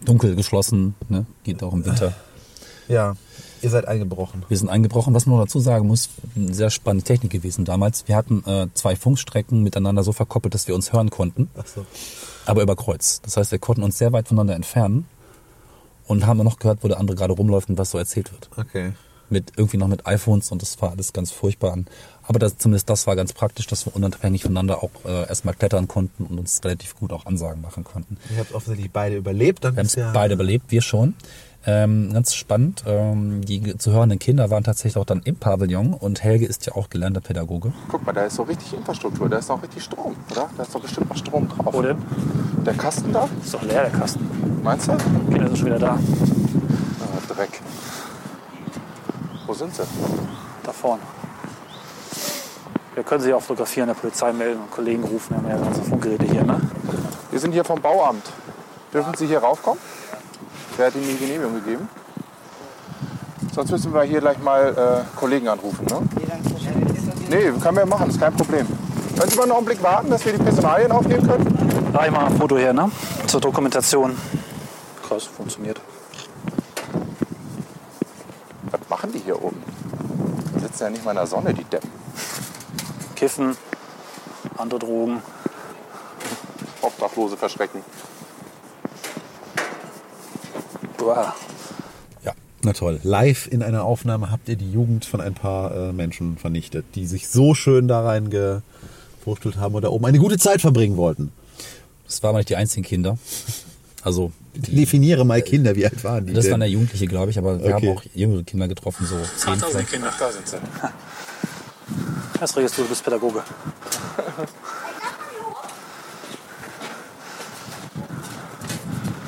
Dunkel, geschlossen, ne? geht auch im Winter. Ja, ihr seid eingebrochen. Wir sind eingebrochen. Was man noch dazu sagen muss, eine sehr spannende Technik gewesen damals. Wir hatten äh, zwei Funkstrecken miteinander so verkoppelt, dass wir uns hören konnten, Ach so. aber über Kreuz. Das heißt, wir konnten uns sehr weit voneinander entfernen und haben noch gehört, wo der andere gerade rumläuft und was so erzählt wird. Okay. Mit irgendwie noch mit iPhones und das war alles ganz furchtbar. an. Aber das, zumindest das war ganz praktisch, dass wir unabhängig voneinander auch äh, erstmal klettern konnten und uns relativ gut auch Ansagen machen konnten. Ihr habt offensichtlich beide überlebt. Dann Wir haben ja beide überlebt, wir schon. Ähm, ganz spannend. Ähm, die zu hörenden Kinder waren tatsächlich auch dann im Pavillon und Helge ist ja auch gelernter Pädagoge. Guck mal, da ist so richtig Infrastruktur. Da ist noch richtig Strom, oder? Da ist doch bestimmt noch Strom drauf. Wo denn? Der Kasten da? Ist doch leer, der Kasten. Meinst du? Kinder sind schon wieder da. Ah, Dreck. Wo sind sie? Da vorne. Wir können sie auch fotografieren, der Polizei melden und Kollegen rufen. Wir haben ja ganze Funkgeräte hier, ne? Wir sind hier vom Bauamt. Dürfen Sie hier raufkommen? Wer hat Ihnen die Genehmigung gegeben? Sonst müssen wir hier gleich mal äh, Kollegen anrufen. Ne? Nee, können wir machen, ist kein Problem. Können Sie mal noch einen Blick warten, dass wir die Personalien aufnehmen können? Da ich mal ein Foto her, ne? Zur Dokumentation. Krass, funktioniert. Was machen die hier oben? Die sitzen ja nicht mal in der Sonne, die Deppen. Kiffen, andere Drogen. Obdachlose verschrecken. Boah. Ja, na toll. live in einer Aufnahme habt ihr die Jugend von ein paar äh, Menschen vernichtet, die sich so schön da rein gefruchtelt haben und da oben eine gute Zeit verbringen wollten. Das waren aber nicht die einzigen Kinder. Also, Definiere mal Kinder, wie alt waren die das denn? waren ja Jugendliche, glaube ich, aber wir Okay. haben auch jüngere Kinder getroffen, so zehn vielleicht. Kinder, da sind sie. Das du, du bist Pädagoge.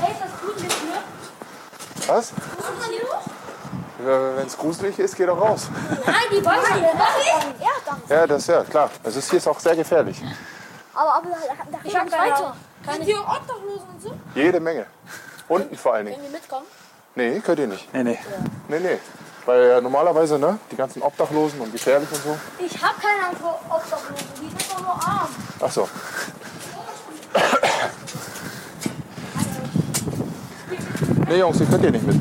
Ey, ist das gruselig, ne? Was? Wenn es gruselig ist, geh doch raus. Nein, die wollen hier. Ja. Ja, das ist ja klar. Also es hier ist auch sehr gefährlich. Aber, aber da, da, da weiter. Sind hier Obdachlosen und so? Jede Menge. Unten vor allen Dingen. Können wir mitkommen? Nee, könnt ihr nicht. Nee, nee. Nee, nee. Weil ja normalerweise, ne, die ganzen Obdachlosen und gefährlich und so. Ich hab keine Angst vor Obdachlosen. Die sind doch nur arm. Ach so. Nee, Jungs, ihr könnt hier nicht mit.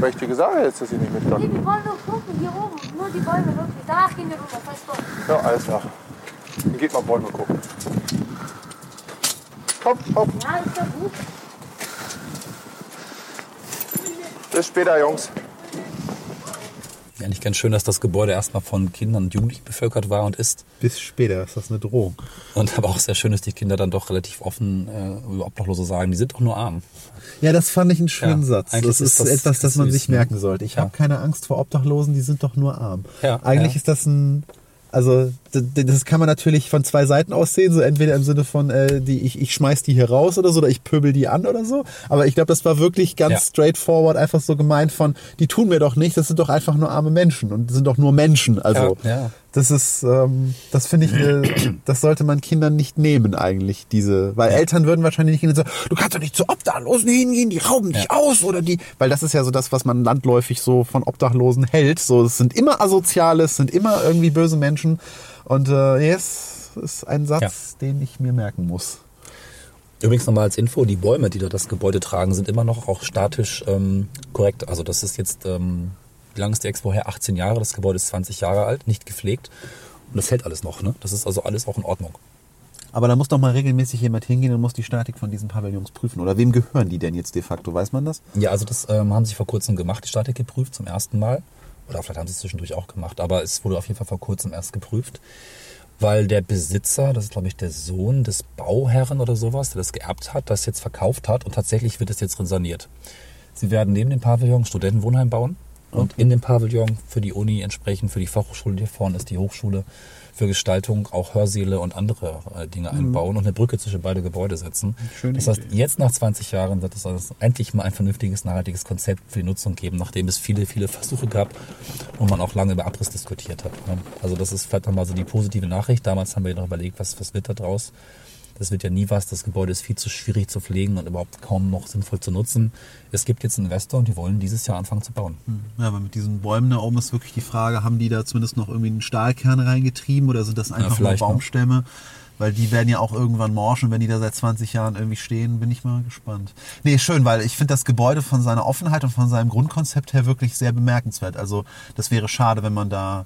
Weil ich dir gesagt habe jetzt, dass ihr nicht mit Nee, könnt. wir wollen nur gucken. Hier oben. Nur die Bäume wirklich. Danach gehen wir rüber. Fest doch. Ja, alles klar. Dann geht mal Bäume gucken. Komm, hopp. Ja, ist ja gut. Bis später, Jungs. Ganz schön, dass das Gebäude erstmal von Kindern und Jugendlichen bevölkert war und ist. Bis später ist das eine Drohung. Und aber auch sehr schön, dass die Kinder dann doch relativ offen äh, über Obdachlose sagen, die sind doch nur arm. Ja, das fand ich einen schönen Ja, Satz. Das ist, das etwas, das man süß, sich ne? merken sollte. Ich Ja. habe keine Angst vor Obdachlosen, die sind doch nur arm. Ja, Eigentlich ist das ein, also das kann man natürlich von zwei Seiten aus sehen, so entweder im Sinne von, äh, die, ich, ich schmeiß die hier raus oder so, oder ich pöbel die an oder so. Aber ich glaube, das war wirklich ganz Ja. straightforward, einfach so gemeint von, die tun mir doch nicht, das sind doch einfach nur arme Menschen und sind doch nur Menschen. Also Ja, ja. das ist, ähm, das finde ich, eine, das sollte man Kindern nicht nehmen eigentlich, diese, weil Eltern würden wahrscheinlich nicht hingehen und sagen, du kannst doch nicht zu Obdachlosen hingehen, die rauben dich aus oder die, weil das ist ja so das, was man landläufig so von Obdachlosen hält. So, es sind immer Asoziale, es sind immer irgendwie böse Menschen und äh, yes, ist ein Satz, den ich mir merken muss. Übrigens nochmal als Info, die Bäume, die da das Gebäude tragen, sind immer noch auch statisch ähm, korrekt. Also das ist jetzt, ähm, wie lange ist die Expo her? 18 Jahre, das Gebäude ist 20 Jahre alt, nicht gepflegt. Und das hält alles noch, ne? Das ist also alles auch in Ordnung. Aber da muss doch mal regelmäßig jemand hingehen und muss die Statik von diesen Pavillons prüfen. Oder wem gehören die denn jetzt de facto? Weiß man das? Ja, also das ähm, haben sie vor kurzem gemacht, die Statik geprüft zum ersten Mal. Oder vielleicht haben sie es zwischendurch auch gemacht, aber es wurde auf jeden Fall vor kurzem erst geprüft. Weil der Besitzer, das ist glaube ich der Sohn des Bauherren oder sowas, der das geerbt hat, das jetzt verkauft hat und tatsächlich wird es jetzt saniert. Sie werden neben dem Pavillon Studentenwohnheim bauen und in dem Pavillon für die Uni entsprechend, für die Fachhochschule, die hier vorne ist die Hochschule, für Gestaltung auch Hörsäle und andere äh, Dinge einbauen und eine Brücke zwischen beide Gebäude setzen. Schöne das heißt, Idee. jetzt nach 20 Jahren wird es also endlich mal ein vernünftiges, nachhaltiges Konzept für die Nutzung geben, nachdem es viele, viele Versuche gab und man auch lange über Abriss diskutiert hat. ne? Also das ist vielleicht nochmal so die positive Nachricht. Damals haben wir ja noch überlegt, was, was wird da draus. Das wird ja nie was. Das Gebäude ist viel zu schwierig zu pflegen und überhaupt kaum noch sinnvoll zu nutzen. Es gibt jetzt einen Investor und die wollen dieses Jahr anfangen zu bauen. Ja, aber mit diesen Bäumen da oben ist wirklich die Frage, haben die da zumindest noch irgendwie einen Stahlkern reingetrieben oder sind das einfach nur vielleicht noch. Baumstämme? Weil die werden ja auch irgendwann morschen, wenn die da seit 20 Jahren irgendwie stehen, bin ich mal gespannt. Nee, schön, weil ich finde das Gebäude von seiner Offenheit und von seinem Grundkonzept her wirklich sehr bemerkenswert. Also das wäre schade, wenn man da,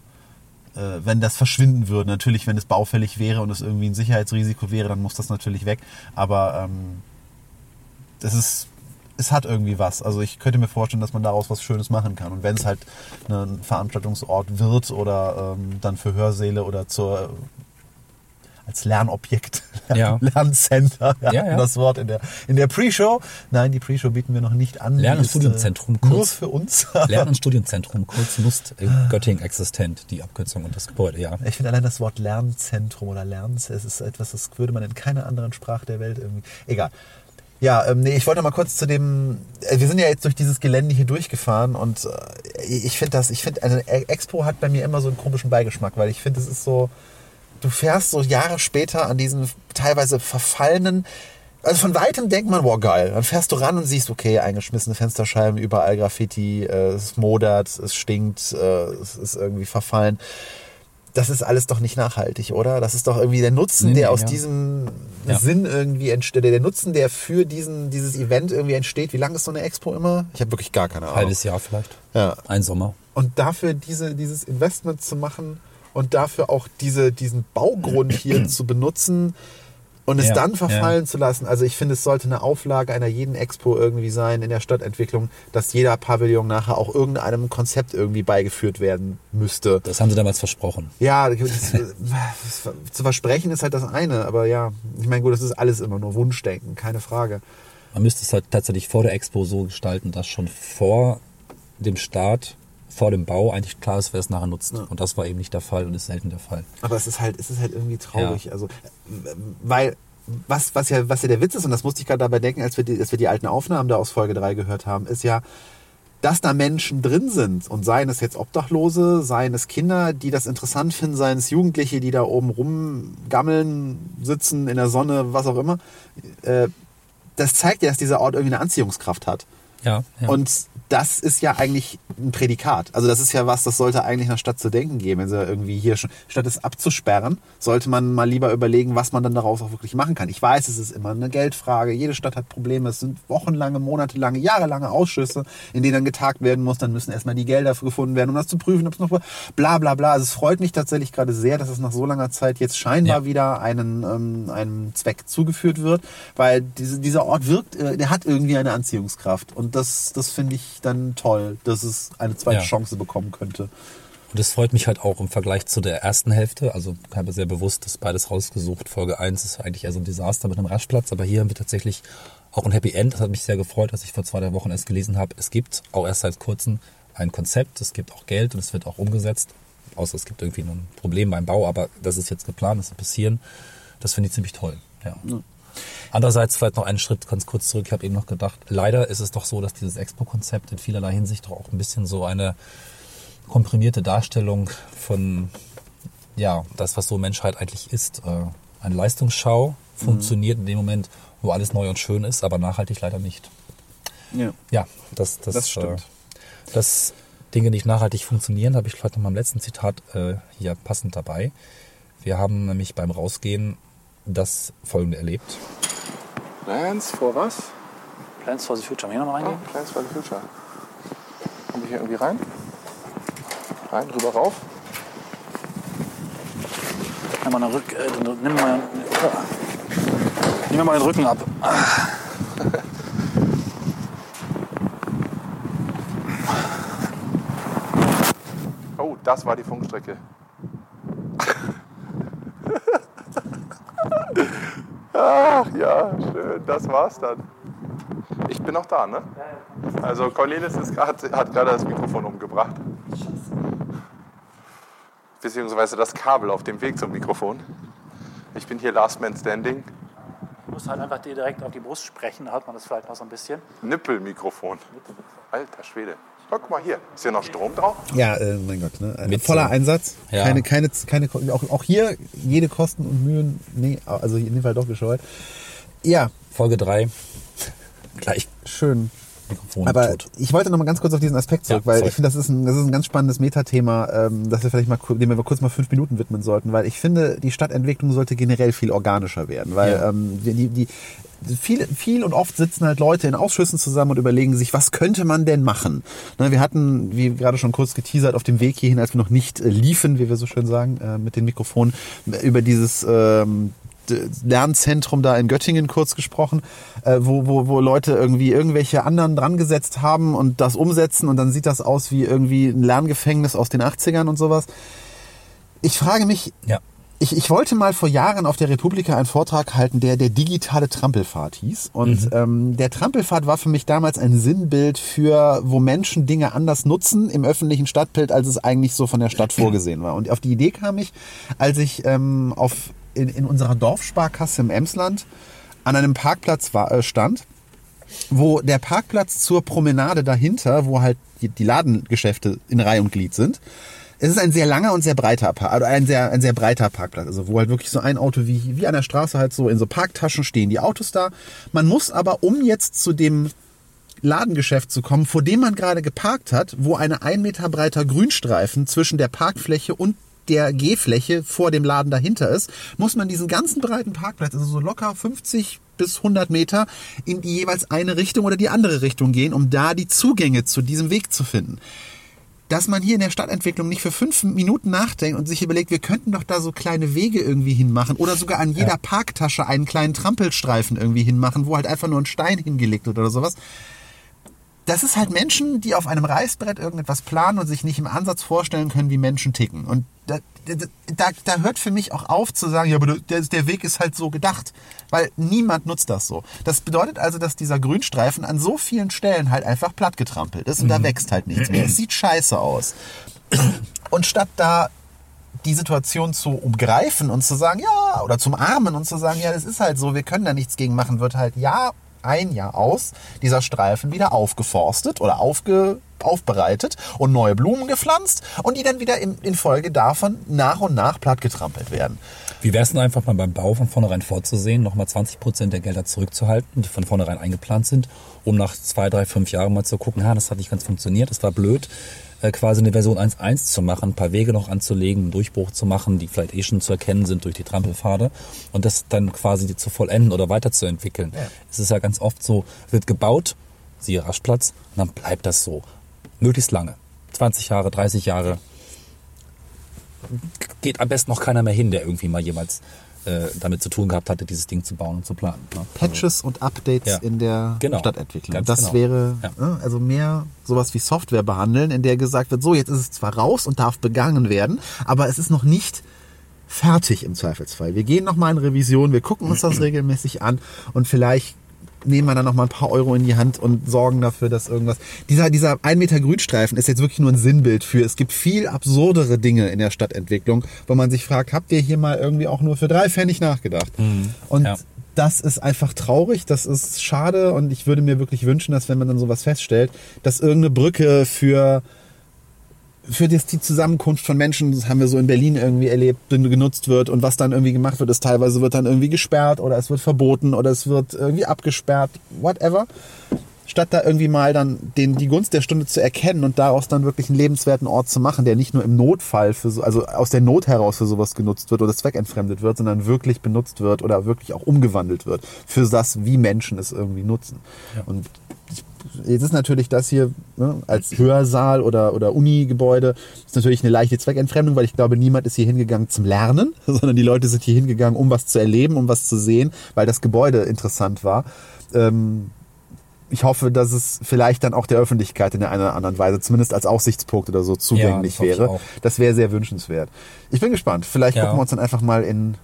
wenn das verschwinden würde. Natürlich, wenn es baufällig wäre und es irgendwie ein Sicherheitsrisiko wäre, dann muss das natürlich weg. Aber ähm, das ist, es hat irgendwie was. Also ich könnte mir vorstellen, dass man daraus was Schönes machen kann. Und wenn es halt ein Veranstaltungsort wird oder ähm, dann für Hörsäle oder zur als Lernobjekt, Ja. Lerncenter, Ja, hatten ja. das Wort in der, in der Pre-Show. Nein, die Pre-Show bieten wir noch nicht an. Lern- Die und Studienzentrum, äh, Nur kurz. für uns. Lern- und Studienzentrum, kurz Lust, in Göttingen existent, die Abkürzung und das Gebäude, ja. Ich finde allein das Wort Lernzentrum oder Lernz, es ist etwas, das würde man in keiner anderen Sprache der Welt irgendwie. Egal. Ja, ähm, nee, ich wollte mal kurz zu dem. Äh, wir sind ja jetzt durch dieses Gelände hier durchgefahren und äh, ich finde das, ich finde, eine E- Expo hat bei mir immer so einen komischen Beigeschmack, weil ich finde, es ist so, du fährst so Jahre später an diesen teilweise verfallenen. Also von weitem denkt man, wow, geil. Dann fährst du ran und siehst, okay, eingeschmissene Fensterscheiben, überall Graffiti, äh, es modert, es stinkt, äh, es ist irgendwie verfallen das ist alles doch nicht nachhaltig, oder? Das ist doch irgendwie der Nutzen, Nee, nee, der aus ja. diesem Ja. Sinn irgendwie entsteht, der Nutzen, der für diesen, dieses Event irgendwie entsteht. Wie lange ist so eine Expo immer? Ich habe wirklich gar keine Ahnung. Halbes Jahr vielleicht. Ja. Ein Sommer. Und dafür diese, dieses Investment zu machen und dafür auch diese, diesen Baugrund hier zu benutzen und es Ja, dann verfallen ja. zu lassen. Also ich finde, es sollte eine Auflage einer jeden Expo irgendwie sein in der Stadtentwicklung, dass jeder Pavillon nachher auch irgendeinem Konzept irgendwie beigeführt werden müsste. Das haben sie damals versprochen. Ja, das, das, zu versprechen ist halt das eine, aber ja, ich meine, gut, das ist alles immer nur Wunschdenken, keine Frage. Man müsste es halt tatsächlich vor der Expo so gestalten, dass schon vor dem Start, vor dem Bau eigentlich klar ist, wer es nachher nutzt. Und das war eben nicht der Fall und ist selten der Fall. Aber es ist halt, es ist halt irgendwie traurig. Also, äh, weil, was, was ja, was ja der Witz ist, und das musste ich gerade dabei denken, als wir die, als wir die alten Aufnahmen da aus Folge 3 gehört haben, ist ja, dass da Menschen drin sind und seien es jetzt Obdachlose, seien es Kinder, die das interessant finden, seien es Jugendliche, die da oben rumgammeln, sitzen in der Sonne, was auch immer, äh, das zeigt ja, dass dieser Ort irgendwie eine Anziehungskraft hat. Ja, ja. Und das ist ja eigentlich ein Prädikat. Also das ist ja was, das sollte eigentlich einer Stadt zu denken geben. Wenn sie irgendwie hier schon, statt es abzusperren, sollte man mal lieber überlegen, was man dann daraus auch wirklich machen kann. Ich weiß, es ist immer eine Geldfrage. Jede Stadt hat Probleme. Es sind wochenlange, monatelange, jahrelange Ausschüsse, in denen dann getagt werden muss. Dann müssen erstmal die Gelder gefunden werden, um das zu prüfen, ob es noch bla bla bla. Also es freut mich tatsächlich gerade sehr, dass es nach so langer Zeit jetzt scheinbar Ja. wieder einen, ähm, einem Zweck zugeführt wird, weil diese, dieser Ort wirkt, äh, der hat irgendwie eine Anziehungskraft. Und das, das finde ich dann toll, dass es eine zweite Ja. Chance bekommen könnte. Und es freut mich halt auch im Vergleich zu der ersten Hälfte. Also ich habe sehr bewusst das beides rausgesucht. Folge 1 ist eigentlich eher so ein Desaster mit einem Rastplatz, aber hier haben wir tatsächlich auch ein Happy End. Das hat mich sehr gefreut, dass ich vor zwei, drei Wochen erst gelesen habe. Es gibt auch erst seit kurzem ein Konzept, es gibt auch Geld und es wird auch umgesetzt. Außer es gibt irgendwie ein Problem beim Bau, aber das ist jetzt geplant, das wird passieren. Das finde ich ziemlich toll. Ja. Andererseits vielleicht noch einen Schritt ganz kurz zurück. Ich habe eben noch gedacht, leider ist es doch so, dass dieses Expo-Konzept in vielerlei Hinsicht doch auch ein bisschen so eine komprimierte Darstellung von ja, das, was so Menschheit eigentlich ist. Äh, Eine Leistungsschau funktioniert in dem Moment, wo alles neu und schön ist, aber nachhaltig leider nicht. Ja. Ja, das, das, Das stimmt. Äh, dass Dinge nicht nachhaltig funktionieren, habe ich vielleicht noch mal im letzten Zitat äh, hier passend dabei. Wir haben nämlich beim Rausgehen das Folgende erlebt. Plans for was? Plans for the Future. Haben wir hier noch mal Oh, reingehen? Plans for the Future. Kommen wir hier irgendwie rein? Rein, rüber, rauf. Nimm mal, den Rück, äh, nimm mal, oh. nimm mir mal den Rücken ab. Oh, das war die Funkstrecke. Ach ja, schön, das war's dann. Ich bin noch da, ne? Also Cornelis ist grad, hat gerade das Mikrofon umgebracht. Beziehungsweise das Kabel auf dem Weg zum Mikrofon. Ich bin hier Last Man Standing. Du musst halt einfach dir direkt auf die Brust sprechen, da hört man das vielleicht auch so ein bisschen. Nippelmikrofon. Alter Schwede. Guck mal hier. Ist hier noch Strom drauf? Ja, äh, mein Gott, ne? Mit voller so- Einsatz. Ja. Keine, keine, keine, auch, auch hier jede Kosten und Mühen, nee, also in dem Fall doch gescheut. Ja, Folge 3. Gleich schön. Mikrofon Aber tot. ich wollte noch mal ganz kurz auf diesen Aspekt zurück, Ja, weil ich finde, das ist ein, das ist ein ganz spannendes Metathema, ähm, das wir vielleicht mal, dem wir kurz mal fünf Minuten widmen sollten, weil ich finde, die Stadtentwicklung sollte generell viel organischer werden, weil Ja. ähm, die, die, viel, viel und oft sitzen halt Leute in Ausschüssen zusammen und überlegen sich, was könnte man denn machen? Ne, wir hatten, wie gerade schon kurz geteasert, auf dem Weg hierhin, als wir noch nicht äh, liefen, wie wir so schön sagen, äh, mit den Mikrofonen, über dieses ähm, Lernzentrum da in Göttingen kurz gesprochen, äh, wo, wo, wo Leute irgendwie irgendwelche anderen dran gesetzt haben und das umsetzen und dann sieht das aus wie irgendwie ein Lerngefängnis aus den 80ern und sowas. Ich frage mich, Ja. ich, ich wollte mal vor Jahren auf der Republika einen Vortrag halten, der der digitale Trampelpfad hieß. Und ähm, der Trampelpfad war für mich damals ein Sinnbild für, wo Menschen Dinge anders nutzen im öffentlichen Stadtbild, als es eigentlich so von der Stadt vorgesehen war. Und auf die Idee kam ich, als ich ähm, auf, in, in unserer Dorfsparkasse im Emsland an einem Parkplatz war, äh, stand wo der Parkplatz zur Promenade dahinter, wo halt die, die Ladengeschäfte in Reihe und Glied sind, es ist ein sehr langer und sehr breiter Park, also ein sehr, ein sehr breiter Parkplatz, also wo halt wirklich so ein Auto wie, wie an der Straße halt so in so Parktaschen stehen. Die Autos da. Man muss aber, um jetzt zu dem Ladengeschäft zu kommen, vor dem man gerade geparkt hat, wo eine ein Meter breiter Grünstreifen zwischen der Parkfläche und der Gehfläche vor dem Laden dahinter ist, muss man diesen ganzen breiten Parkplatz, also so locker 50 bis 100 Meter, in die jeweils eine Richtung oder die andere Richtung gehen, um da die Zugänge zu diesem Weg zu finden dass man hier in der Stadtentwicklung nicht für fünf Minuten nachdenkt und sich überlegt, wir könnten doch da so kleine Wege irgendwie hinmachen oder sogar an jeder Parktasche einen kleinen Trampelstreifen irgendwie hinmachen, wo halt einfach nur ein Stein hingelegt wird oder sowas. Das ist halt Menschen, die auf einem Reißbrett irgendetwas planen und sich nicht im Ansatz vorstellen können, wie Menschen ticken. Und da, da, da, hört für mich auch auf zu sagen, ja, aber der, der Weg ist halt so gedacht. Weil niemand nutzt das so. Das bedeutet also, dass dieser Grünstreifen an so vielen Stellen halt einfach platt getrampelt ist und da wächst halt nichts mehr. Es sieht scheiße aus. Und statt da die Situation zu umgreifen und zu sagen, ja, oder zum Armen und zu sagen, ja, das ist halt so, wir können da nichts gegen machen, wird halt Jahr ein Jahr aus dieser Streifen wieder aufgeforstet oder aufge aufbereitet und neue Blumen gepflanzt und die dann wieder in, in Folge davon nach und nach plattgetrampelt werden. Wie wäre es denn einfach mal beim Bau von vornherein vorzusehen, nochmal 20 Prozent der Gelder zurückzuhalten, die von vornherein eingeplant sind, um nach zwei, drei, fünf Jahren mal zu gucken, ha, das hat nicht ganz funktioniert, das war blöd, äh, quasi eine Version 1.1 zu machen, ein paar Wege noch anzulegen, einen Durchbruch zu machen, die vielleicht eh schon zu erkennen sind durch die Trampelpfade und das dann quasi zu vollenden oder weiterzuentwickeln. Ja. Es ist ja ganz oft so, wird gebaut, siehe Raschplatz, und dann bleibt das so. Möglichst lange. 20 Jahre, 30 Jahre. Geht am besten noch keiner mehr hin, der irgendwie mal jemals äh, damit zu tun gehabt hatte, dieses Ding zu bauen und zu planen. Ne? Patches und Updates Ja. in der Genau. Stadtentwicklung. Das genau. wäre Ja. äh, also mehr sowas wie Software behandeln, in der gesagt wird, so jetzt ist es zwar raus und darf begangen werden, aber es ist noch nicht fertig im Zweifelsfall. Wir gehen nochmal in Revision, wir gucken uns das regelmäßig an und vielleicht nehmen wir dann noch mal ein paar Euro in die Hand und sorgen dafür, dass irgendwas. Dieser, dieser 1 Meter Grünstreifen ist jetzt wirklich nur ein Sinnbild für. Es gibt viel absurdere Dinge in der Stadtentwicklung, wo man sich fragt, habt ihr hier mal irgendwie auch nur für drei Pfennig nachgedacht? Und Ja. das ist einfach traurig, das ist schade und ich würde mir wirklich wünschen, dass wenn man dann sowas feststellt, dass irgendeine Brücke für für das, die Zusammenkunft von Menschen, das haben wir so in Berlin irgendwie erlebt, genutzt wird und was dann irgendwie gemacht wird, ist teilweise wird dann irgendwie gesperrt oder es wird verboten oder es wird irgendwie abgesperrt, whatever. Statt da irgendwie mal dann den, die Gunst der Stunde zu erkennen und daraus dann wirklich einen lebenswerten Ort zu machen, der nicht nur im Notfall für so, also aus der Not heraus für sowas genutzt wird oder zweckentfremdet wird, sondern wirklich benutzt wird oder wirklich auch umgewandelt wird für das, wie Menschen es irgendwie nutzen. Und Jetzt ist natürlich das hier ne, als Hörsaal oder, oder Uni-Gebäude ist natürlich eine leichte Zweckentfremdung, weil ich glaube, niemand ist hier hingegangen zum Lernen, sondern die Leute sind hier hingegangen, um was zu erleben, um was zu sehen, weil das Gebäude interessant war. Ähm, ich hoffe, dass es vielleicht dann auch der Öffentlichkeit in der einen oder anderen Weise, zumindest als Aussichtspunkt oder so, zugänglich das hoffe ich wäre. Das wäre sehr wünschenswert. Ich bin gespannt. Vielleicht Ja. gucken wir uns dann einfach mal in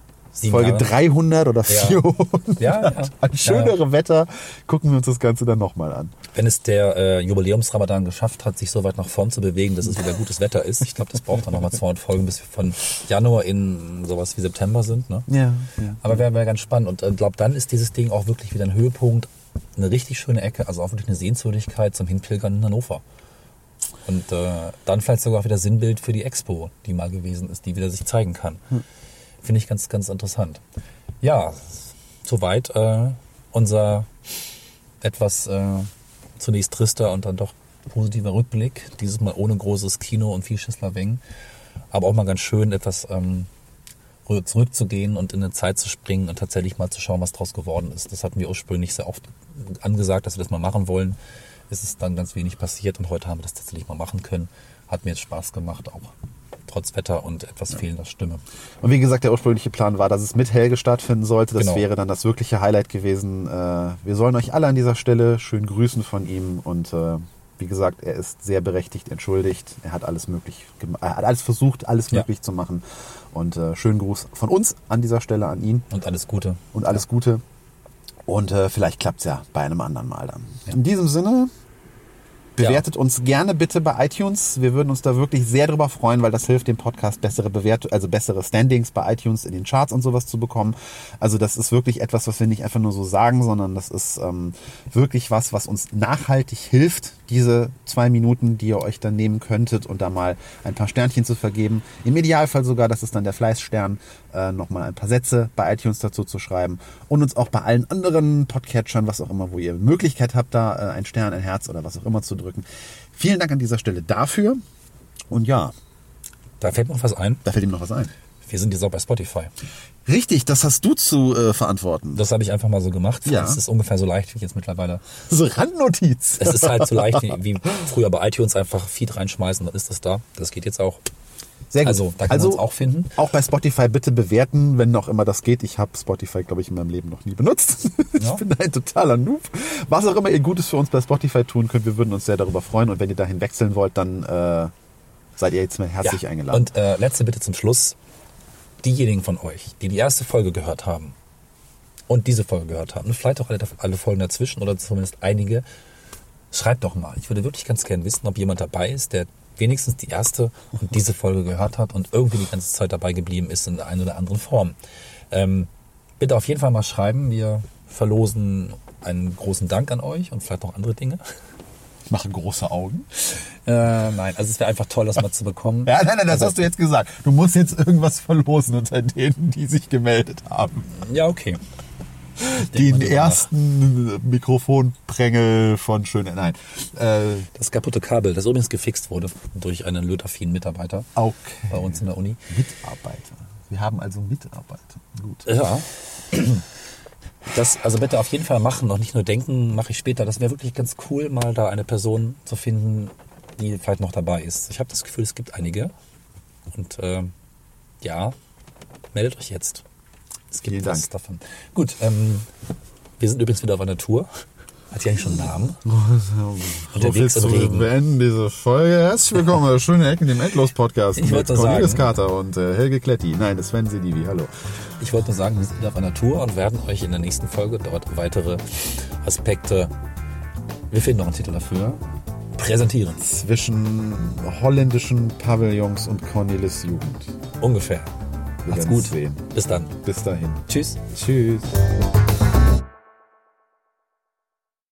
Folge Jahre. 300 oder Ja. 400 Ja, ja. an schönere Wetter gucken wir uns das Ganze dann nochmal an. Wenn es der äh, Jubiläumsramadan geschafft hat, sich so weit nach vorn zu bewegen, dass es wieder gutes Wetter ist, ich glaube, das braucht dann nochmal 200 Folgen, bis wir von Januar in sowas wie September sind. Ne? Ja, ja. Aber wäre wär ganz spannend. Und ich äh, glaube, dann ist dieses Ding auch wirklich wieder ein Höhepunkt, eine richtig schöne Ecke, also auch wirklich eine Sehenswürdigkeit zum Hinpilgern in Hannover. Und äh, dann vielleicht sogar auch wieder Sinnbild für die Expo, die mal gewesen ist, die wieder sich zeigen kann. Finde ich ganz, ganz interessant. Ja, soweit äh, unser etwas äh, zunächst trister und dann doch positiver Rückblick. Dieses Mal ohne großes Kino und viel Schisslaweng. Aber auch mal ganz schön, etwas ähm, rü- zurückzugehen und in eine Zeit zu springen und tatsächlich mal zu schauen, was draus geworden ist. Das hatten wir ursprünglich sehr oft angesagt, dass wir das mal machen wollen. Es ist dann ganz wenig passiert und heute haben wir das tatsächlich mal machen können. Hat mir jetzt Spaß gemacht, auch trotz Wetter und etwas fehlender Stimme. Und wie gesagt, der ursprüngliche Plan war, dass es mit Helge stattfinden sollte. Das Genau. wäre dann das wirkliche Highlight gewesen. Äh, wir sollen euch alle an dieser Stelle schön grüßen von ihm und äh, wie gesagt, er ist sehr berechtigt entschuldigt. Er hat alles möglich, er hat alles versucht, alles Ja. möglich zu machen. Und äh, schönen Gruß von uns an dieser Stelle an ihn Und alles Gute. und alles Gute. Und äh, vielleicht klappt's ja bei einem anderen Mal dann. In diesem Sinne, bewertet uns gerne bitte bei iTunes. Wir würden uns da wirklich sehr drüber freuen, weil das hilft dem Podcast bessere Bewert also bessere Standings bei iTunes in den Charts und sowas zu bekommen. Also das ist wirklich etwas, was wir nicht einfach nur so sagen, sondern das ist ähm, wirklich was, was uns nachhaltig hilft, diese zwei Minuten, die ihr euch dann nehmen könntet und da mal ein paar Sternchen zu vergeben. Im Idealfall sogar, das ist dann der Fleißstern, äh, nochmal ein paar Sätze bei iTunes dazu zu schreiben und uns auch bei allen anderen Podcatchern, was auch immer, wo ihr Möglichkeit habt, da äh, ein Stern, ein Herz oder was auch immer zu drücken. Vielen Dank an dieser Stelle dafür. Und ja, Da fällt mir noch was ein. da fällt ihm noch was ein. Wir sind jetzt auch bei Spotify. Richtig, das hast du zu äh, verantworten. Das habe ich einfach mal so gemacht. Ja. Es ist ungefähr so leicht wie jetzt mittlerweile. So Randnotiz. Es ist halt so leicht wie, wie früher bei iTunes einfach Feed reinschmeißen, dann ist das da. Das geht jetzt auch. Sehr gut. Also, da kann man uns auch finden. Auch bei Spotify bitte bewerten, wenn auch immer das geht. Ich habe Spotify, glaube ich, in meinem Leben noch nie benutzt. ich Ja. bin ein totaler Noob. Was auch immer ihr Gutes für uns bei Spotify tun könnt, wir würden uns sehr darüber freuen. Und wenn ihr dahin wechseln wollt, dann äh, seid ihr jetzt mal herzlich Ja. eingeladen. Und äh, letzte Bitte zum Schluss. Diejenigen von euch, die die erste Folge gehört haben und diese Folge gehört haben, vielleicht auch alle, alle Folgen dazwischen oder zumindest einige, schreibt doch mal. Ich würde wirklich ganz gern wissen, ob jemand dabei ist, der wenigstens die erste und diese Folge gehört hat und irgendwie die ganze Zeit dabei geblieben ist in der einen oder anderen Form. Ähm, bitte auf jeden Fall mal schreiben. Wir verlosen einen großen Dank an euch und vielleicht noch andere Dinge. Mache große Augen. Äh, nein, also es wäre einfach toll, das mal zu bekommen. Ja, nein, nein, das also, hast du jetzt gesagt. Du musst jetzt irgendwas verlosen unter denen, die sich gemeldet haben. Ja, okay. Den ersten Mikrofonprängel von Schöne. Nein. Äh, Das kaputte Kabel, das übrigens gefixt wurde durch einen lötaffinen Mitarbeiter okay. bei uns in der Uni. Mitarbeiter. Wir haben also Mitarbeiter. Gut. Ja. Das, also bitte auf jeden Fall machen und nicht nur denken, mache ich später. Das wäre wirklich ganz cool, mal da eine Person zu finden, die vielleicht noch dabei ist. Ich habe das Gefühl, es gibt einige. Und äh, ja, meldet euch jetzt. Es gibt Vielen was Dank. davon. Gut, ähm, wir sind übrigens wieder auf einer Tour. Hat ja eigentlich schon einen Namen. Unterwegs im Regen. beenden diese Folge. Herzlich willkommen bei Schöne Ecken, dem Endlos-Podcast Ich mit Cornelis sagen- Kater und äh, Helge Kletti. Nein, das Sven Sedivi. Hallo. Ich wollte nur sagen, wir sind auf einer Tour und werden euch in der nächsten Folge dort weitere Aspekte, wir finden noch einen Titel dafür, präsentieren. Zwischen holländischen Pavillons und Cornelis Jugend. Ungefähr. Wir Macht's gut. sehen. Bis dann. Bis dahin. Tschüss. Tschüss.